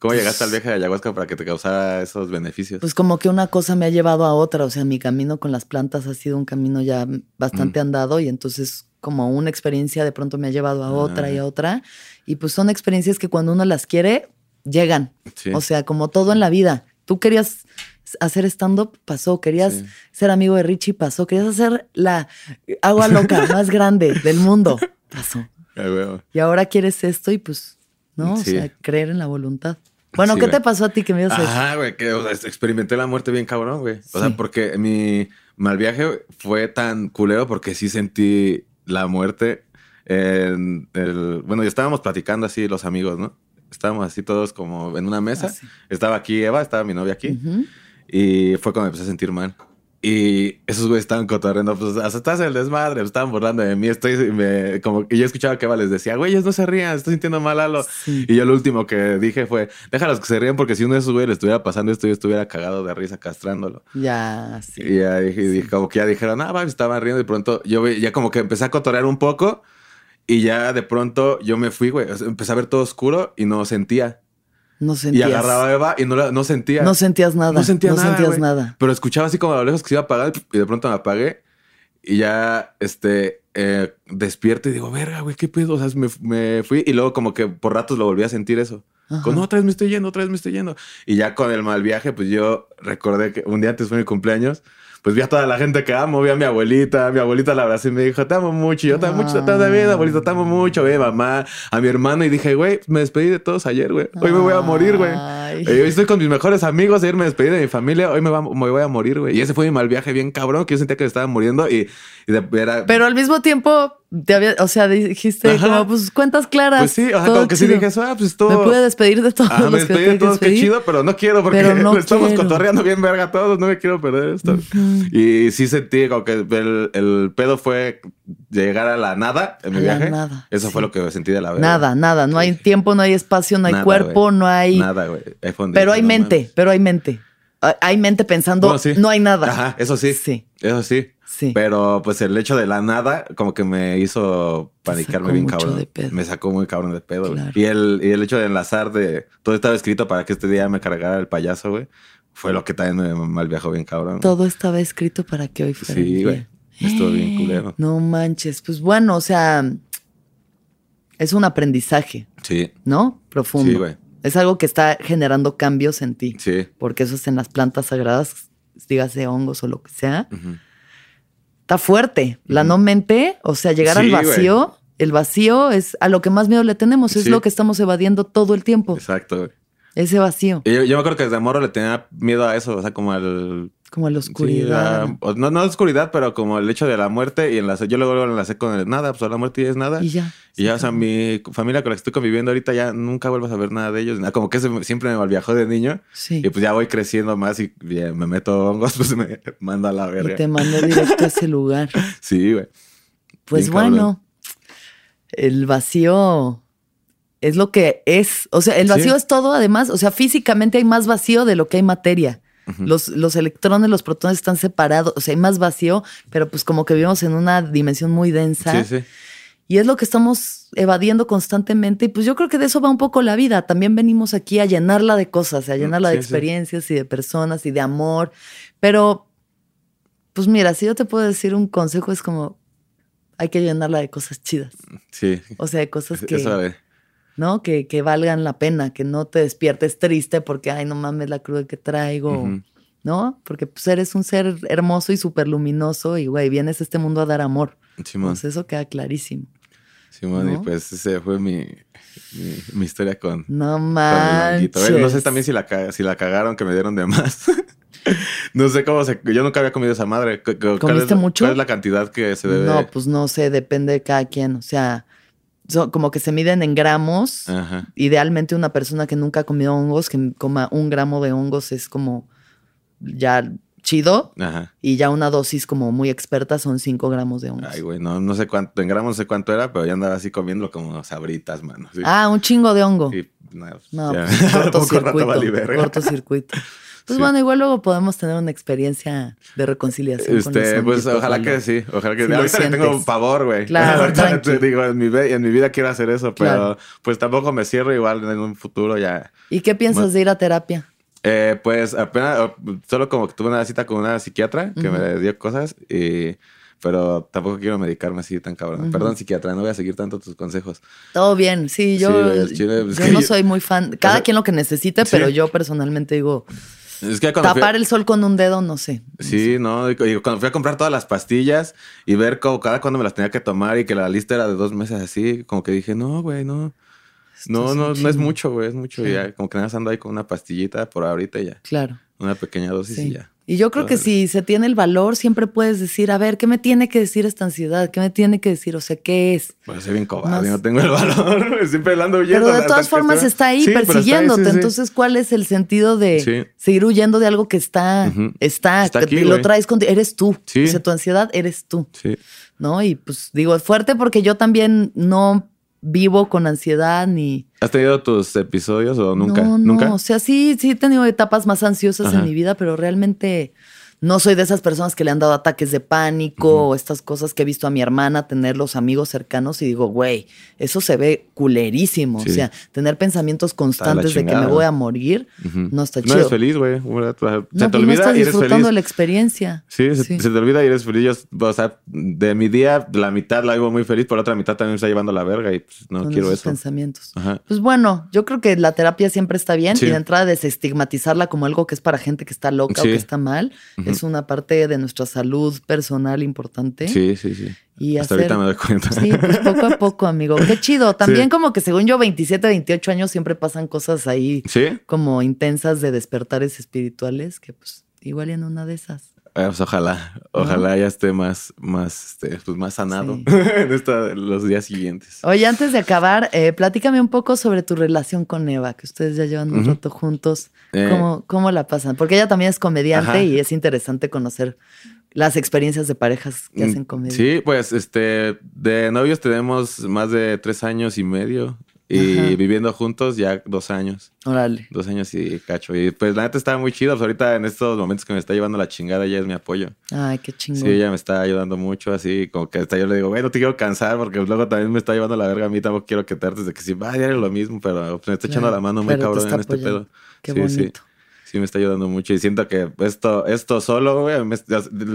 ¿Cómo llegaste al viaje de ayahuasca para que te causara esos beneficios? Pues como que una cosa me ha llevado a otra, o sea, mi camino con las plantas ha sido un camino ya bastante andado y entonces como una experiencia de pronto me ha llevado a otra y a otra y pues son experiencias que cuando uno las quiere, llegan. Sí. O sea, como todo en la vida. Tú querías hacer stand-up, pasó. Querías Sí. ser amigo de Richie, pasó. Querías hacer la agua loca más grande del mundo, pasó. Ay. Y ahora quieres esto y pues, ¿no? Sí. O sea, creer en la voluntad. Bueno, Sí, ¿qué güey. te pasó a ti que me ibas a decir? Ajá, güey, que o sea, experimenté la muerte bien cabrón, güey. O Sí. sea, porque mi mal viaje fue tan culero porque sí sentí la muerte en el... Bueno, ya estábamos platicando así los amigos, ¿no? Estábamos así todos como en una mesa. Ah, sí. Estaba aquí Eva, estaba mi novia aquí. Ujú. Y fue cuando me empecé a sentir mal. Y esos güeyes estaban cotorreando, pues hasta estás en el desmadre, pues, estaban burlando de mí. Estoy me, como y yo escuchaba que Eva les decía, güeyes, no se rían, estoy sintiendo mal Lalo. Sí. Y yo lo último que dije fue, déjalos que se rían porque si uno de esos güeyes le estuviera pasando esto, yo estuviera cagado de risa castrándolo. Ya, sí. Y ya dije, dije, como que ya dijeron, ah, va, estaban riendo. Y de pronto yo ya como que empecé a cotorrear un poco. Y ya de pronto yo me fui, güey. O sea, empecé a ver todo oscuro y no sentía. No Y sentías. agarraba a Eva y no, la- no sentía. No sentías nada. No sentía no nada. sentías nada. Pero escuchaba así como a lo lejos que se iba a apagar y de pronto me apagué. Y ya, este, eh, despierto y digo, verga, güey, qué pedo. O sea, me, me fui y luego como que por ratos lo volví a sentir eso. Ajá. Con otra vez me estoy yendo, otra vez me estoy yendo. Y ya con el mal viaje, pues yo recordé que un día antes fue mi cumpleaños. Pues vi a toda la gente que amo, vi a mi abuelita, mi abuelita la abracé y me dijo, te amo mucho, y yo te amo mucho, te amo de vida, abuelita, te amo mucho, mi mamá, a mi hermano y dije, güey, me despedí de todos ayer, güey, hoy me voy a morir, güey. Ay. Eh, Hoy estoy con mis mejores amigos, ayer me despedí de mi familia, hoy me, va- me voy a morir, güey. Y ese fue mi mal viaje bien cabrón, que yo sentía que me estaba muriendo y, y de, era... Pero al mismo tiempo, te había, o sea, dijiste Ajá. como, pues cuentas claras. pues sí, o sea, todo como que sí chido. dije eso, ah, pues todo... Me pude despedir de todos me los despedí de todos, qué chido, pero no quiero porque no estamos quiero. cotorreando bien verga todos, no me quiero perder esto. Y sí sentí como que el, el pedo fue llegar a la nada en mi A la viaje. nada, Eso sí. fue lo que sentí de la verga. Nada, nada. No hay tiempo, no hay espacio, no hay Nada, cuerpo, no hay. Nada, güey. Pero hay no mente, mames. pero hay mente. Hay- Hay mente pensando, Bueno, sí. no hay nada. Ajá, eso sí. Sí, Eso sí. Sí. Pero pues el hecho de la nada como que me hizo panicarme bien cabrón. de pedo. Me sacó muy cabrón de pedo. Claro. Y el, y el hecho de enlazar de todo estaba escrito para que este día me cargara el payaso, güey. Fue lo que también me mal viajó bien cabrón. Todo estaba escrito para que hoy fuera. Sí, güey. Estuvo bien culero. No manches. Pues bueno, o sea, es un aprendizaje, Sí, ¿no? Profundo. sí, güey. Es algo que está generando cambios en ti. Sí. Porque eso es en las plantas sagradas, dígase hongos o lo que sea. Ujú. Está fuerte. La no mente, o sea, llegar Sí, al güey. vacío. el vacío es a lo que más miedo le tenemos, es Sí. lo que estamos evadiendo todo el tiempo, Exacto, güey. ese vacío, Yo, yo me acuerdo que desde morro le tenía miedo a eso, o sea, como al... como la oscuridad. a- o- no, no oscuridad, pero como el hecho de la muerte y enlacé, yo luego lo enlacé con el nada, pues la muerte ya es nada. y ya. Y ya, o se sea, mi familia con la que estoy conviviendo ahorita ya nunca vuelvo a saber nada de ellos. nada, Como que siempre me malviajó de niño. Sí. Y pues ya voy creciendo más y ya me meto hongos, pues me manda a la Y verga. te mandó directo a ese lugar. Sí, güey. Pues Bien bueno, el vacío es lo que es. O sea, el vacío Sí. es todo, además. O sea, físicamente hay más vacío de lo que hay materia. Los, los electrones, los protones están separados. O sea, hay más vacío, pero pues como que vivimos en una dimensión muy densa. Sí, sí. Y es lo que estamos evadiendo constantemente. Y pues yo creo que de eso va un poco la vida. También venimos aquí a llenarla de cosas, a llenarla de sí, experiencias y de personas y de amor. Pero, pues mira, si yo te puedo decir un consejo, es como hay que llenarla de cosas chidas. Sí. O sea, de cosas que, ¿no? Que, que valgan la pena, que no te despiertes triste porque, ay, no mames la cruda que traigo. ¿no? Porque pues eres un ser hermoso y súper luminoso y, güey, vienes a este mundo a dar amor. Simón. Pues eso queda clarísimo. Simón, y pues ese fue mi, mi, mi historia con, No con el manches. Eh, No sé también si la, si la cagaron, que me dieron de más. no sé cómo se... Yo nunca había comido esa madre. ¿Cu- cu- ¿Cuál ¿Comiste es, mucho? ¿Cuál es la cantidad que se debe? No, pues no sé, depende de cada quien. O sea, so- como que se miden en gramos. Ajá. Idealmente una persona que nunca ha comido hongos, que coma un gramo de hongos es como ya chido. Ajá. Y ya una dosis como muy experta son 5 gramos de hongos. Ay, güey, no, no sé cuánto, en gramos no sé cuánto era, pero ya andaba así comiendo como sabritas, mano. Sí. Ah, un chingo de hongo. Sí, no, No, pues, cortocircuito. cortocircuito. Pues Sí. bueno, igual luego podemos tener una experiencia de reconciliación. con los Este, pues ojalá que sí, ojalá que lo ahorita le tengo sientes. pavor, güey. Claro, Ahorita te digo, en mi, ve- en mi vida quiero hacer eso, pero Claro. pues tampoco me cierro igual en un futuro ya. ¿Y qué piensas de ir a terapia? Eh, pues apenas, oh, solo como que tuve una cita con una psiquiatra que me dio cosas y... Pero tampoco quiero medicarme así tan cabrón. Perdón, psiquiatra, no voy a seguir tanto tus consejos. Todo bien, sí, yo, Sí, chile, pues, yo no yo- soy muy fan. Cada sea, quien lo que necesite, sí. pero yo personalmente digo, Es que cuando tapar el sol con un dedo, no sé. Sí, no, y cu- y cuando fui a comprar todas las pastillas y ver cómo cada cuando me las tenía que tomar y que la lista era de dos meses así, como que dije, no, güey, no. No, es no, no es mucho, güey, es mucho. Sí. Ya, como que nada más ando ahí con una pastillita por ahorita y ya. Claro. Una pequeña dosis Sí. y ya. Y yo creo que si se tiene el valor, siempre puedes decir, a ver, ¿qué me tiene que decir esta ansiedad? ¿Qué me tiene que decir? O sea, ¿qué es? Bueno, soy bien cobarde, Más- no tengo el valor. Siempre ando huyendo. Pero de todas formas estoy- está ahí Sí, pero está ahí, persiguiéndote. sí. Entonces, ¿cuál es el sentido de Sí. seguir huyendo de algo que está, está, Está aquí, lo traes contigo? Eres tú. O sea, tu ansiedad eres tú, Sí. ¿no? Y pues digo, es fuerte porque yo también no vivo con ansiedad ni... ¿Has tenido tus episodios o nunca? No, no, ¿Nunca? o sea, sí, sí he tenido etapas más ansiosas Ajá. en mi vida, pero realmente no soy de esas personas que le han dado ataques de pánico o estas cosas que he visto a mi hermana tener los amigos cercanos y digo, güey, eso se ve culerísimo. Sí. O sea, tener pensamientos constantes de que me voy a morir, no está No chido. eres feliz, güey. Se No, te pues no olvida estás y eres disfrutando feliz. de la experiencia. Sí, se, Sí. se te olvida y eres feliz. Yo, o sea, de mi día, la mitad la vivo muy feliz, por la otra mitad también me está llevando la verga y pues, no con quiero esos eso. pensamientos. Ajá. Pues bueno, yo creo que la terapia siempre está bien Sí. y de entrada desestigmatizarla como algo que es para gente que está loca o que está mal. Es una parte de nuestra salud personal importante. Sí, sí, sí. Y Hasta hacer... ahorita me doy cuenta. Sí, pues poco a poco, amigo. Qué chido. También Sí. como que según yo, 27, 28 años siempre pasan cosas ahí ¿Sí? como intensas de despertares espirituales que pues igual en una de esas. Eh, pues ojalá, ojalá ya esté más, más, este, pues más sanado Sí. en esta, los días siguientes. Oye, antes de acabar, eh, platícame un poco sobre tu relación con Eva, que ustedes ya llevan un rato juntos. Eh, ¿Cómo, ¿Cómo la pasan? Porque ella también es comediante Ajá. y es interesante conocer las experiencias de parejas que hacen comedia. Mm, Sí, pues este, de novios tenemos más de tres años y medio y viviendo juntos ya dos años, Órale. dos años y cacho. Y pues la neta está muy chido. Pues ahorita en estos momentos que me está llevando la chingada, ella es mi apoyo. Ay, qué chingón. Sí, ella me está ayudando mucho, así como que hasta yo le digo, güey, no te quiero cansar porque luego también me está llevando la verga a mí, tampoco quiero que te hartes de que sí, va, diario lo mismo, pero pues, me está echando la mano muy cabrón en este pedo. Qué Sí, sí. bonito. Sí, me está ayudando mucho y siento que esto, esto solo, güey, me-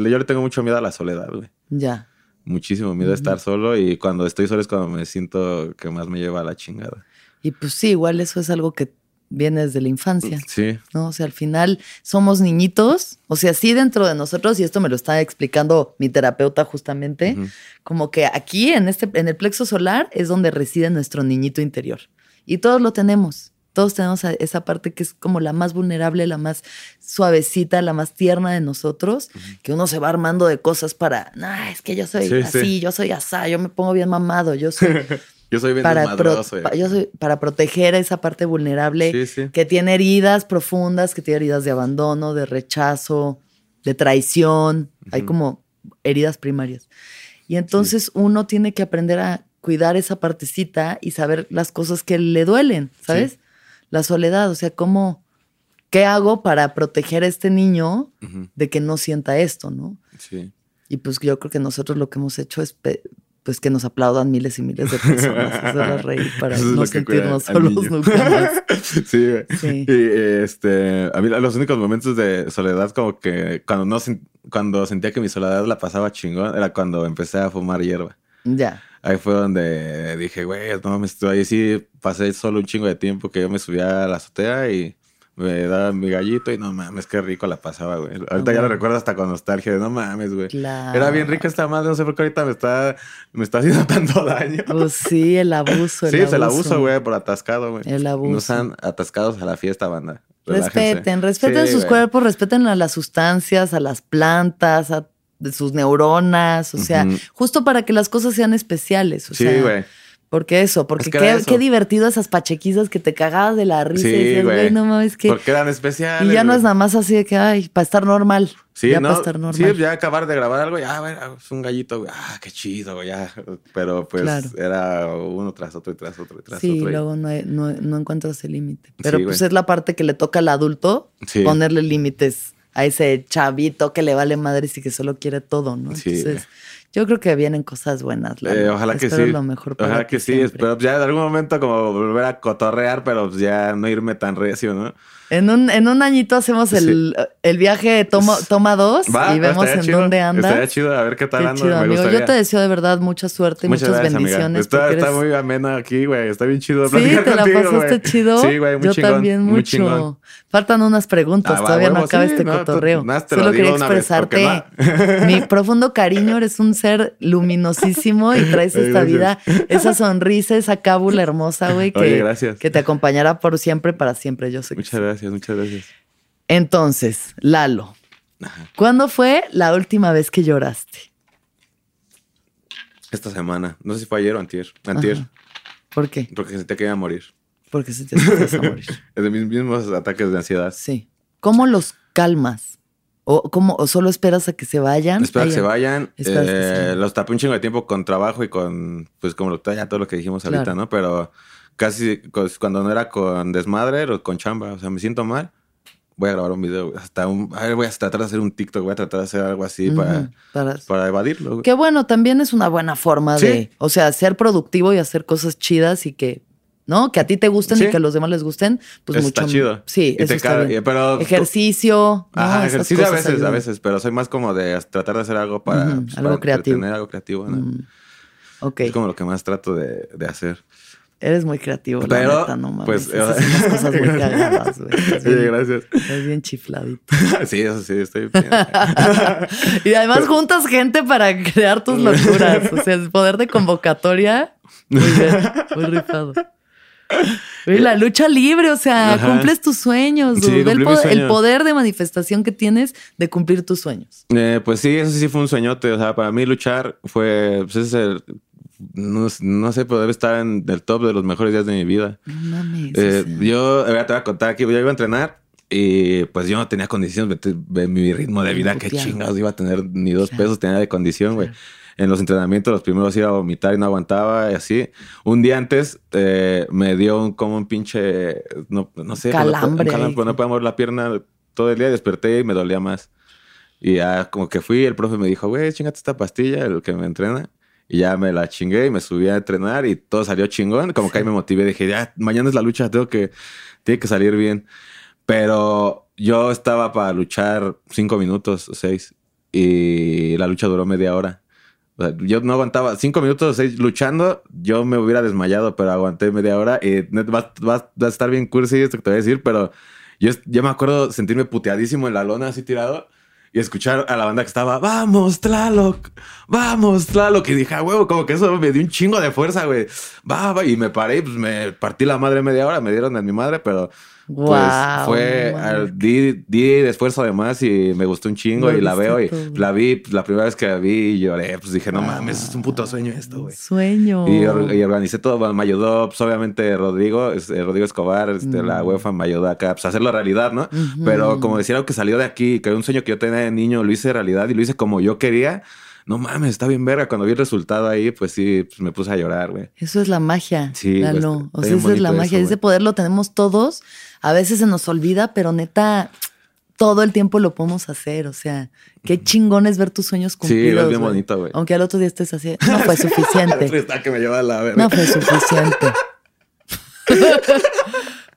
yo le tengo mucho miedo a la soledad, güey. Ya. Muchísimo miedo a estar solo y cuando estoy solo es cuando me siento que más me lleva a la chingada. Y pues sí, igual eso es algo que viene desde la infancia. Sí. ¿no? O sea, al final somos niñitos, o sea, sí dentro de nosotros, y esto me lo está explicando mi terapeuta justamente, como que aquí en, este, en el plexo solar es donde reside nuestro niñito interior. Y todos lo tenemos. Todos tenemos a- esa parte que es como la más vulnerable, la más suavecita, la más tierna de nosotros, que uno se va armando de cosas para, nah, es que yo soy Sí, así, sí. yo soy asá, yo me pongo bien mamado, yo soy Yo soy bien para, pro- desmadroso. pa- yo soy para proteger esa parte vulnerable Sí, que tiene heridas profundas, que tiene heridas de abandono, de rechazo, de traición. Hay como heridas primarias. Y entonces uno tiene que aprender a cuidar esa partecita y saber las cosas que le duelen, ¿sabes? La soledad, o sea, cómo, ¿qué hago para proteger a este niño de que no sienta esto, ¿no? Sí. Y pues yo creo que nosotros lo que hemos hecho es pues que nos aplaudan miles y miles de personas, hacerla reír para Eso no sentirnos solos nunca más. sí, güey. Sí. Y este, a mí los únicos momentos de soledad como que cuando no cuando sentía que mi soledad la pasaba chingón era cuando empecé a fumar hierba. Ya. Ahí fue donde dije, güey, no me estoy ahí sí pasé solo un chingo de tiempo que yo me subía a la azotea y me daba mi gallito y no mames, qué rico la pasaba, güey. Ahorita ya lo recuerdo hasta con nostalgia de no mames, güey. Claro. Era bien rica esta madre, no sé por qué ahorita me está, me está haciendo tanto daño. Pues sí, el abuso. El sí, abuso. se la abuso, güey, por atascado, güey. El abuso. No sean atascados a la fiesta, banda. Relájense. Respeten, respeten Sí, sus güey. cuerpos, respeten a las sustancias, a las plantas, a de sus neuronas, o sea, justo para que las cosas sean especiales. O Sí, güey. Porque eso, porque Es que era qué, eso. qué divertido esas pachequizas que te cagabas de la risa Sí, y decías, güey. güey, no mames, que. Porque eran especiales. Y ya no güey. es nada más así de que, ay, para estar normal. Sí, ya ¿no? para estar normal. Sí, ya acabar de grabar algo, ya, ver, es un gallito, güey. Ah, qué chido, güey, ya. Pero pues Claro. era uno tras otro y tras otro y tras Sí, otro. y- luego no, no, no encuentras el límite. Pero Sí, pues güey. es la parte que le toca al adulto Sí. ponerle límites a ese chavito que le vale madres y que solo quiere todo, ¿no? Sí, Entonces, yo creo que vienen cosas buenas. Eh, ojalá que sí. lo mejor para Ojalá que sí. Espero ya en algún momento como volver a cotorrear, pero ya no irme tan recio, ¿no? En un, en un añito hacemos el, el viaje toma, toma dos Va, y vemos en chido. dónde andas. Estaría chido, a ver qué tal gustaría. Yo te deseo de verdad mucha suerte y muchas, gracias, amiga. bendiciones. Está, muy ameno aquí, güey. Está bien chido Sí, te la contigo, pasaste chido. Sí, güey, muy Yo chingón, también muy mucho. chingón. Faltan unas preguntas, Ah, todavía no acaba sí, este no, cotorreo. Solo quería expresarte mi profundo cariño. Eres un ser luminosísimo y traes esta vida, gracias. esa sonrisa, esa cábula hermosa, güey, que, gracias. que te acompañará por siempre, para siempre. Yo sé que Muchas sí. Gracias, muchas gracias. Entonces, Lalo, Ajá. ¿cuándo fue la última vez que lloraste? Esta semana. No sé si fue ayer o antier. Antier. Ajá. ¿Por qué? Porque sentía que iba a morir. Porque se te empiezas a morir. Es de mis mismos ataques de ansiedad. Sí. ¿Cómo los calmas? ¿O, cómo, o solo esperas a que se vayan? Espero que se vayan. Esperas que Eh, se vayan. los tapé un chingo de tiempo con trabajo y con, pues como lo, ya todo lo que dijimos ahorita. ¿no? Pero casi pues, cuando no era con desmadre o con chamba, o sea, me siento mal, voy a grabar un video. Hasta un, voy a tratar de hacer un TikTok, voy a tratar de hacer algo así para, para- para evadirlo. Qué bueno, también es una buena forma Sí. de, o sea, ser productivo y hacer cosas chidas y que, ¿no? Que a ti te gusten y que a los demás les gusten, pues mucho. está chido. Sí, Y eso está bien. pero- Ejercicio. Ajá, ejercicio a veces, a veces, pero soy más como de tratar de hacer algo para, pues, algo para creativo. entretener, algo creativo, ¿no? Mm, Es como lo que más trato de, de hacer. Eres muy creativo, Pero, la neta, no mames. pues, Haces unas cosas muy cagadas, güey. Sí, gracias. Estás bien chifladito. sí, eso sí, estoy bien. Y además juntas gente para crear tus locuras. O sea, el poder de convocatoria. Muy bien, muy rifado. Oye, la lucha libre, o sea, Ajá. cumples tus sueños. Sí, el, poder de manifestación que tienes de cumplir tus sueños. Eh, pues sí, eso sí fue un sueñote. O sea, para mí luchar fue, pues es el, no, no sé, poder estar en el top de los mejores días de mi vida. No mames. Eh, o sea, yo, te voy a contar aquí, yo iba a entrenar y pues yo no tenía condiciones de, mi ritmo de vida, qué chingados iba a tener, ni dos Claro. pesos tenía de condición, güey. Claro. En los entrenamientos, los primeros iba a vomitar y no aguantaba y así. Un día antes eh, me dio un, como un pinche, no, no sé, Calambre un calambre, no podía mover la pierna todo el día, desperté y me dolía más. Y ya como que fui, el profe me dijo, güey, chingate esta pastilla, el que me entrena. Y ya me la chingué y me subí a entrenar y todo salió chingón. Como que ahí me motivé, dije, ya, mañana es la lucha, tengo que, tiene que salir bien. Pero yo estaba para luchar cinco minutos o seis y la lucha duró media hora. O sea, yo no aguantaba cinco minutos o seis luchando, yo me hubiera desmayado, pero aguanté media hora y va, va- va a estar bien cursi esto que te voy a decir, pero yo, yo me acuerdo sentirme puteadísimo en la lona así tirado y escuchar a la banda que estaba, vamos, Tlaloc, vamos, Tlaloc. Y dije, a huevo, como que eso me dio un chingo de fuerza, güey. Va, va. Y me paré pues me partí la madre media hora, me dieron a mi madre, pero pues fue, al- di, di de esfuerzo además y me gustó un chingo y la veo y todo. la vi, pues, la primera vez que la vi y lloré, pues dije, no Ah, mames, es un puto sueño esto, güey. Sueño. Y, y organicé todo, me ayudó, pues obviamente Rodrigo, este, Rodrigo Escobar, este, la Mm. UEFA me ayudó acá, pues a hacerlo realidad, ¿no? Pero como decía algo que salió de aquí, que era un sueño que yo tenía de niño, lo hice realidad y lo hice como yo quería. No mames, está bien verga. Cuando vi el resultado ahí, pues sí, pues me puse a llorar, güey. Eso es la magia. Sí, güey, Lalo. está- o sea, esa es la magia. eso, Ese poder lo tenemos todos. A veces se nos olvida, pero neta, todo el tiempo lo podemos hacer. O sea, qué chingón es ver tus sueños Sí, cumplidos. es bien bonito, güey. Aunque al otro día estés así, no fue suficiente. está que me lleva a la verga. no fue suficiente.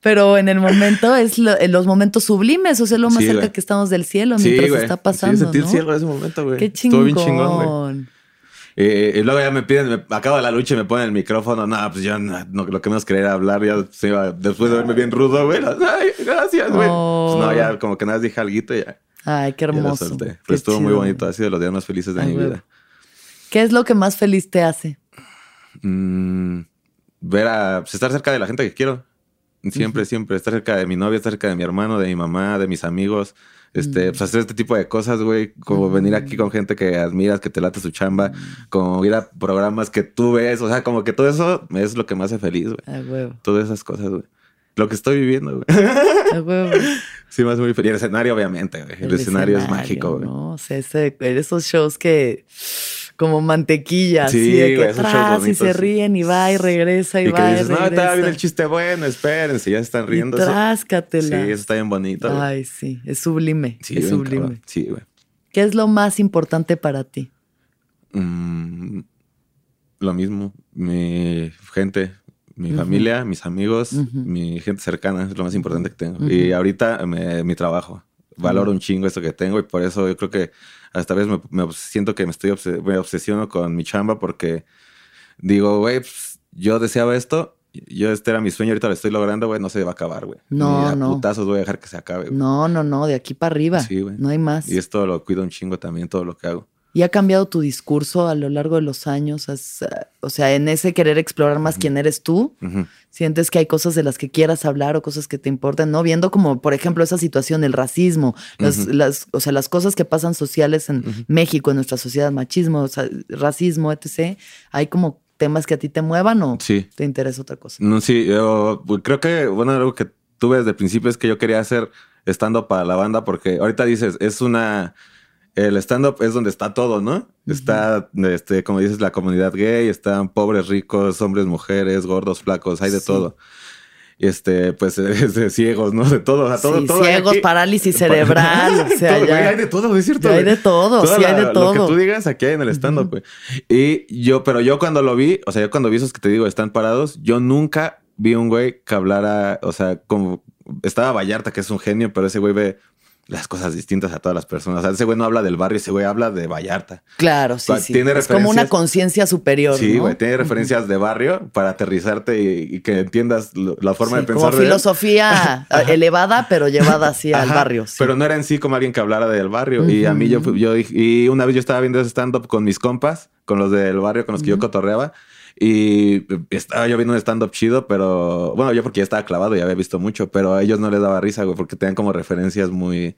Pero en el momento es lo- en los momentos sublimes, o sea, lo más Sí, cerca güey. que estamos del cielo Sí, mientras güey. está pasando. Sí, sentí el cielo en ese momento, güey. Qué Estuvo chingón. bien chingón, güey. Eh, y luego ya me piden, me acabo la lucha y me ponen el micrófono. No, pues yo no, no, lo que menos quería era hablar. Ya se iba, después de verme bien rudo, güey. Ay, gracias, güey. Oh. Pues no, ya como que nada más dije algo y ya, Ay, qué ya lo hermoso. solté. Pero Qué estuvo muy bonito. Ha sido los días más felices de Ay, mi güey. vida. ¿Qué es lo que más feliz te hace? Mm, ver a pues, estar cerca de la gente que quiero. Siempre, siempre. Estar cerca de mi novia, estar cerca de mi hermano, de mi mamá, de mis amigos. Este, pues hacer este tipo de cosas, güey. Como venir aquí con gente que admiras, que te late su chamba. Como ir a programas que tú ves. O sea, como que todo eso es lo que me hace feliz, güey. A huevo. Todas esas cosas, güey. Lo que estoy viviendo, güey. A huevo. Sí, me hace muy feliz. Y el escenario, obviamente, güey. El, escenario, es mágico, güey. ¿no? O sea, ese, esos shows que como mantequilla, Sí, así de que atrás y se ríen y va y regresa y, Y va que y dices, no, regresa. está bien el chiste bueno, espérense, ya se están riendo. Tráscatela. Sí, eso está bien bonito. Ay, sí, es sublime. Sí, es sublime. cabrón. Sí, güey. ¿Qué es lo más importante para ti? Mm, lo mismo. Mi gente, mi familia, mis amigos, mi gente cercana es lo más importante que tengo. Y ahorita me- mi trabajo. Valoro un chingo esto que tengo y por eso yo creo que hasta vez me, me obs- siento que me estoy obse- me obsesiono con mi chamba porque digo, güey, pues, yo deseaba esto. Yo este era mi sueño, ahorita lo estoy logrando, güey, no se va a acabar, güey. No, Ni a no. putazos voy a dejar que se acabe, güey. No, no, no, de aquí para arriba. Sí, güey. No hay más. Y esto lo cuido un chingo también, todo lo que hago. ¿Y ha cambiado tu discurso a lo largo de los años? Has, eh, o sea, en ese querer explorar más quién eres tú, sientes que hay cosas de las que quieras hablar o cosas que te importan, ¿no? Viendo como, por ejemplo, esa situación, el racismo, las, o sea, las cosas que pasan sociales en. México, en nuestra sociedad, machismo, o sea, racismo, etc. ¿Hay como temas que a ti te muevan o Sí. te interesa otra cosa? No, sí, yo pues, creo que, bueno, algo que tuve desde el principio es que yo quería hacer stand-up para la banda porque ahorita dices, es una... El stand-up es donde está todo, ¿no? Está, este, como dices, la comunidad gay, están pobres, ricos, hombres, mujeres, gordos, flacos, hay de Sí. todo. Y este, pues, es de ciegos, ¿no? De todo, a todo, Sí, todo. ciegos, parálisis cerebral, o sea, Todo, ya- hay de todo, es cierto. Hay de todo, sí hay de Lo todo. que tú digas aquí hay en el stand-up, güey. Y yo, pero yo cuando lo vi, o sea, yo cuando vi esos que te digo están parados, yo nunca vi un güey que hablara, o sea, como estaba Vallarta, que es un genio, pero ese güey ve las cosas distintas a todas las personas. O sea, ese güey no habla del barrio, ese güey habla de Vallarta. Claro, sí, sí. tiene es como una conciencia superior, Sí, ¿no? güey, tiene referencias de barrio para aterrizarte y, y que entiendas lo- la forma Sí, de como pensar. él. filosofía elevada, pero llevada así al barrio. sí. Pero no era en sí como alguien que hablara del barrio. Y a mí yo, yo y una vez yo estaba viendo ese stand-up con mis compas, con los del barrio con los que yo cotorreaba. Y estaba yo viendo un stand-up chido, pero bueno, yo porque ya estaba clavado y había visto mucho, pero a ellos no les daba risa, güey, porque tenían como referencias muy,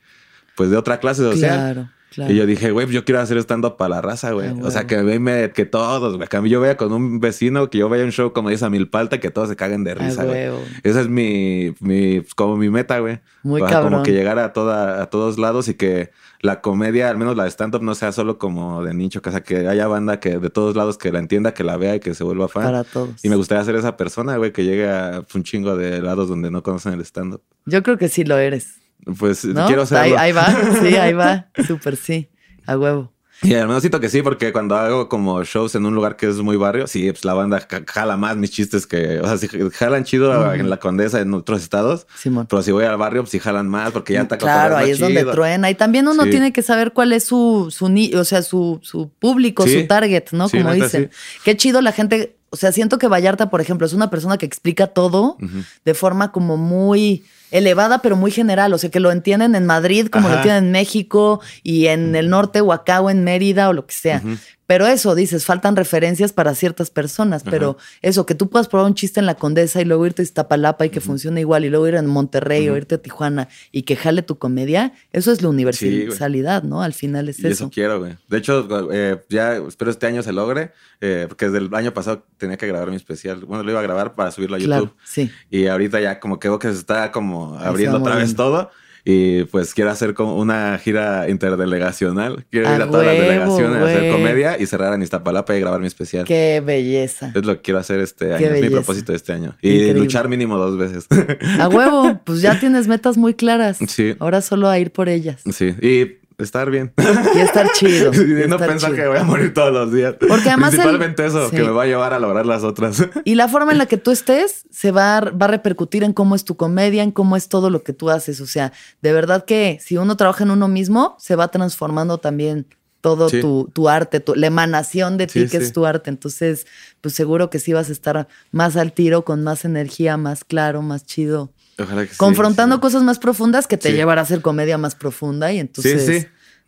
pues de otra clase social. Claro, claro. Y yo dije, güey, yo quiero hacer stand-up para la raza, güey. Ah, o sea, que me, que todos, güey. Que a mí yo vea con un vecino, que yo vaya a un show como dice a Milpalta, que todos se caguen de Ah, risa, güey. Esa es mi, mi, como mi meta, güey. Muy O sea, cabrón. Como que llegar a toda, a todos lados y que la comedia, al menos la de stand-up, no sea solo como de nicho, que, o sea, que haya banda que de todos lados que la entienda, que la vea y que se vuelva fan. Para todos. Y me gustaría ser esa persona, güey, que llegue a un chingo de lados donde no conocen el stand-up. Yo creo que sí lo eres. Pues ¿no? quiero ahí, serlo. ahí va, sí, ahí va. Súper sí. A huevo. Y al menos siento que sí, porque cuando hago como shows en un lugar que es muy barrio, sí, pues la banda jala más mis chistes que, o sea, si jalan chido en la Condesa en otros estados, pero si voy al barrio, pues sí jalan más porque ya está Claro, ahí es donde truena. Y también uno tiene que saber cuál es su, su o sea, su, su público, su target, ¿no? Como dicen. Qué chido la gente o sea, siento que Vallarta, por ejemplo, es una persona que explica todo de forma como muy elevada, pero muy general. O sea, que lo entienden en Madrid, como lo entienden en México y en el norte o acá o en Mérida o lo que sea. Pero eso, dices, faltan referencias para ciertas personas, pero eso, que tú puedas probar un chiste en la Condesa y luego irte a Iztapalapa y que funcione igual, y luego ir a Monterrey o irte a Tijuana y que jale tu comedia, eso es la universalidad, ¿no? Al final es y eso. quiero, güey. De hecho, eh, ya espero este año se logre, eh, porque desde el año pasado tenía que grabar mi especial. Bueno, lo iba a grabar para subirlo a YouTube. sí. Y ahorita ya como que veo que se está como abriendo otra vez todo. Y pues quiero hacer como una gira interdelegacional. Quiero ir a todas las delegaciones a hacer comedia y cerrar en Iztapalapa y grabar mi especial. Qué belleza. Es lo que quiero hacer este año. Es mi propósito de este año. Y luchar mínimo dos veces. A huevo, pues ya tienes metas muy claras. Sí. Ahora solo a ir por ellas. Sí. Y estar bien. Y estar chido. Y, no pensar que voy a morir todos los días. Porque además. Principalmente eso, que me va a llevar a lograr las otras. Y la forma en la que tú estés se va a, va a repercutir en cómo es tu comedia, en cómo es todo lo que tú haces. O sea, de verdad que si uno trabaja en uno mismo, se va transformando también todo tu, tu, arte, tu, la emanación de ti que es tu arte. Entonces, pues seguro que sí vas a estar más al tiro, con más energía, más claro, más chido. Ojalá que confrontando cosas más profundas que te llevará a hacer comedia más profunda y entonces... Sí, sí.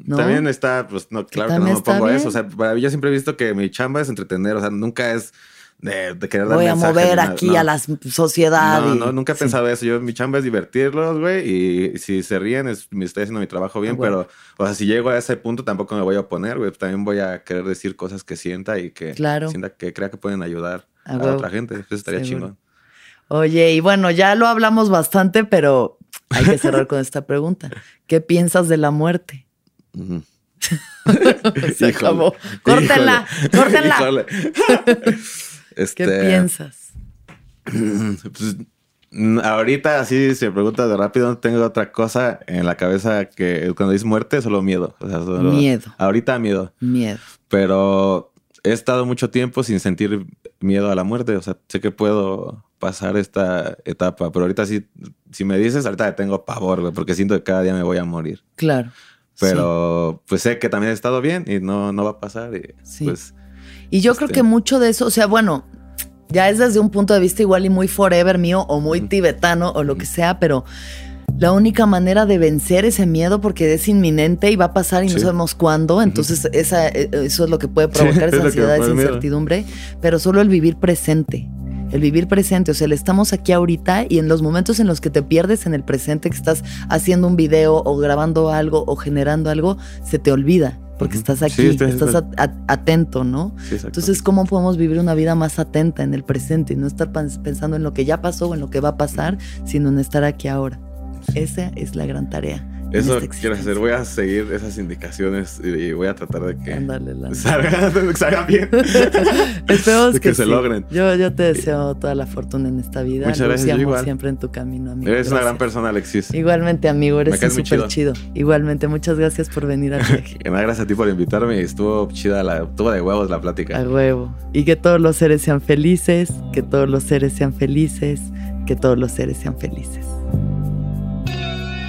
También está, pues no, claro que no me pongo eso. O sea, yo siempre he visto que mi chamba es entretener, o sea, nunca es de, querer dar Voy a mover aquí a la sociedad. No, no, nunca he pensado eso. Yo, mi chamba es divertirlos, güey, y si se ríen, es, me estoy haciendo mi trabajo bien, pero, o sea, si llego a ese punto tampoco me voy a oponer, güey. También voy a querer decir cosas que sienta y que sienta que crea que pueden ayudar a, otra gente. Eso estaría chingón. Oye, y bueno, ya lo hablamos bastante, pero hay que cerrar con esta pregunta. ¿Qué piensas de la muerte? Se acabó. Córtenla, córtenla. Este, ¿Qué piensas? Pues, ahorita, así se pregunta de rápido, no tengo otra cosa en la cabeza que cuando dices muerte, solo miedo. miedo. Ahorita miedo. Miedo. Pero he estado mucho tiempo sin sentir miedo a la muerte. O sea, sé que puedo pasar esta etapa, pero ahorita sí, si me dices, ahorita tengo pavor, porque siento que cada día me voy a morir. Claro. Pero pues sé que también he estado bien y no, no va a pasar. Y, pues, y yo creo este que mucho de eso, o sea, bueno, ya es desde un punto de vista igual y muy forever mío o muy tibetano o lo que sea, pero la única manera de vencer ese miedo porque es inminente y va a pasar y no sabemos cuándo, entonces esa, e, eso es lo que puede provocar esa ansiedad, esa incertidumbre, pero solo el vivir presente el vivir presente, o sea, el estamos aquí ahorita y en los momentos en los que te pierdes en el presente, que estás haciendo un video o grabando algo o generando algo, se te olvida. Porque estás aquí, estás atento, ¿no? Entonces, ¿cómo podemos vivir una vida más atenta en el presente y no estar pensando en lo que ya pasó o en lo que va a pasar, sino en estar aquí ahora? Esa es la gran tarea. Eso quiero hacer. Voy a seguir esas indicaciones y voy a tratar de que salga, bien. Esperemos que, se logren. Yo, yo te deseo toda la fortuna en esta vida. Muchas gracias. Yo siempre en tu camino, amigo. Eres una gran persona, Alexis. Igualmente, amigo. Eres súper chido. Igualmente, muchas gracias por venir a viaje. gracias a ti por invitarme. Estuvo chida, la, estuvo de huevos la plática. A huevo. Y que todos los seres sean felices, que todos los seres sean felices, que todos los seres sean felices.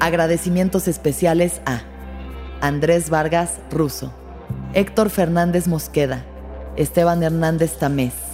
Agradecimientos especiales a Andrés Vargas Russo, Héctor Fernández Mosqueda, Esteban Hernández Tamés.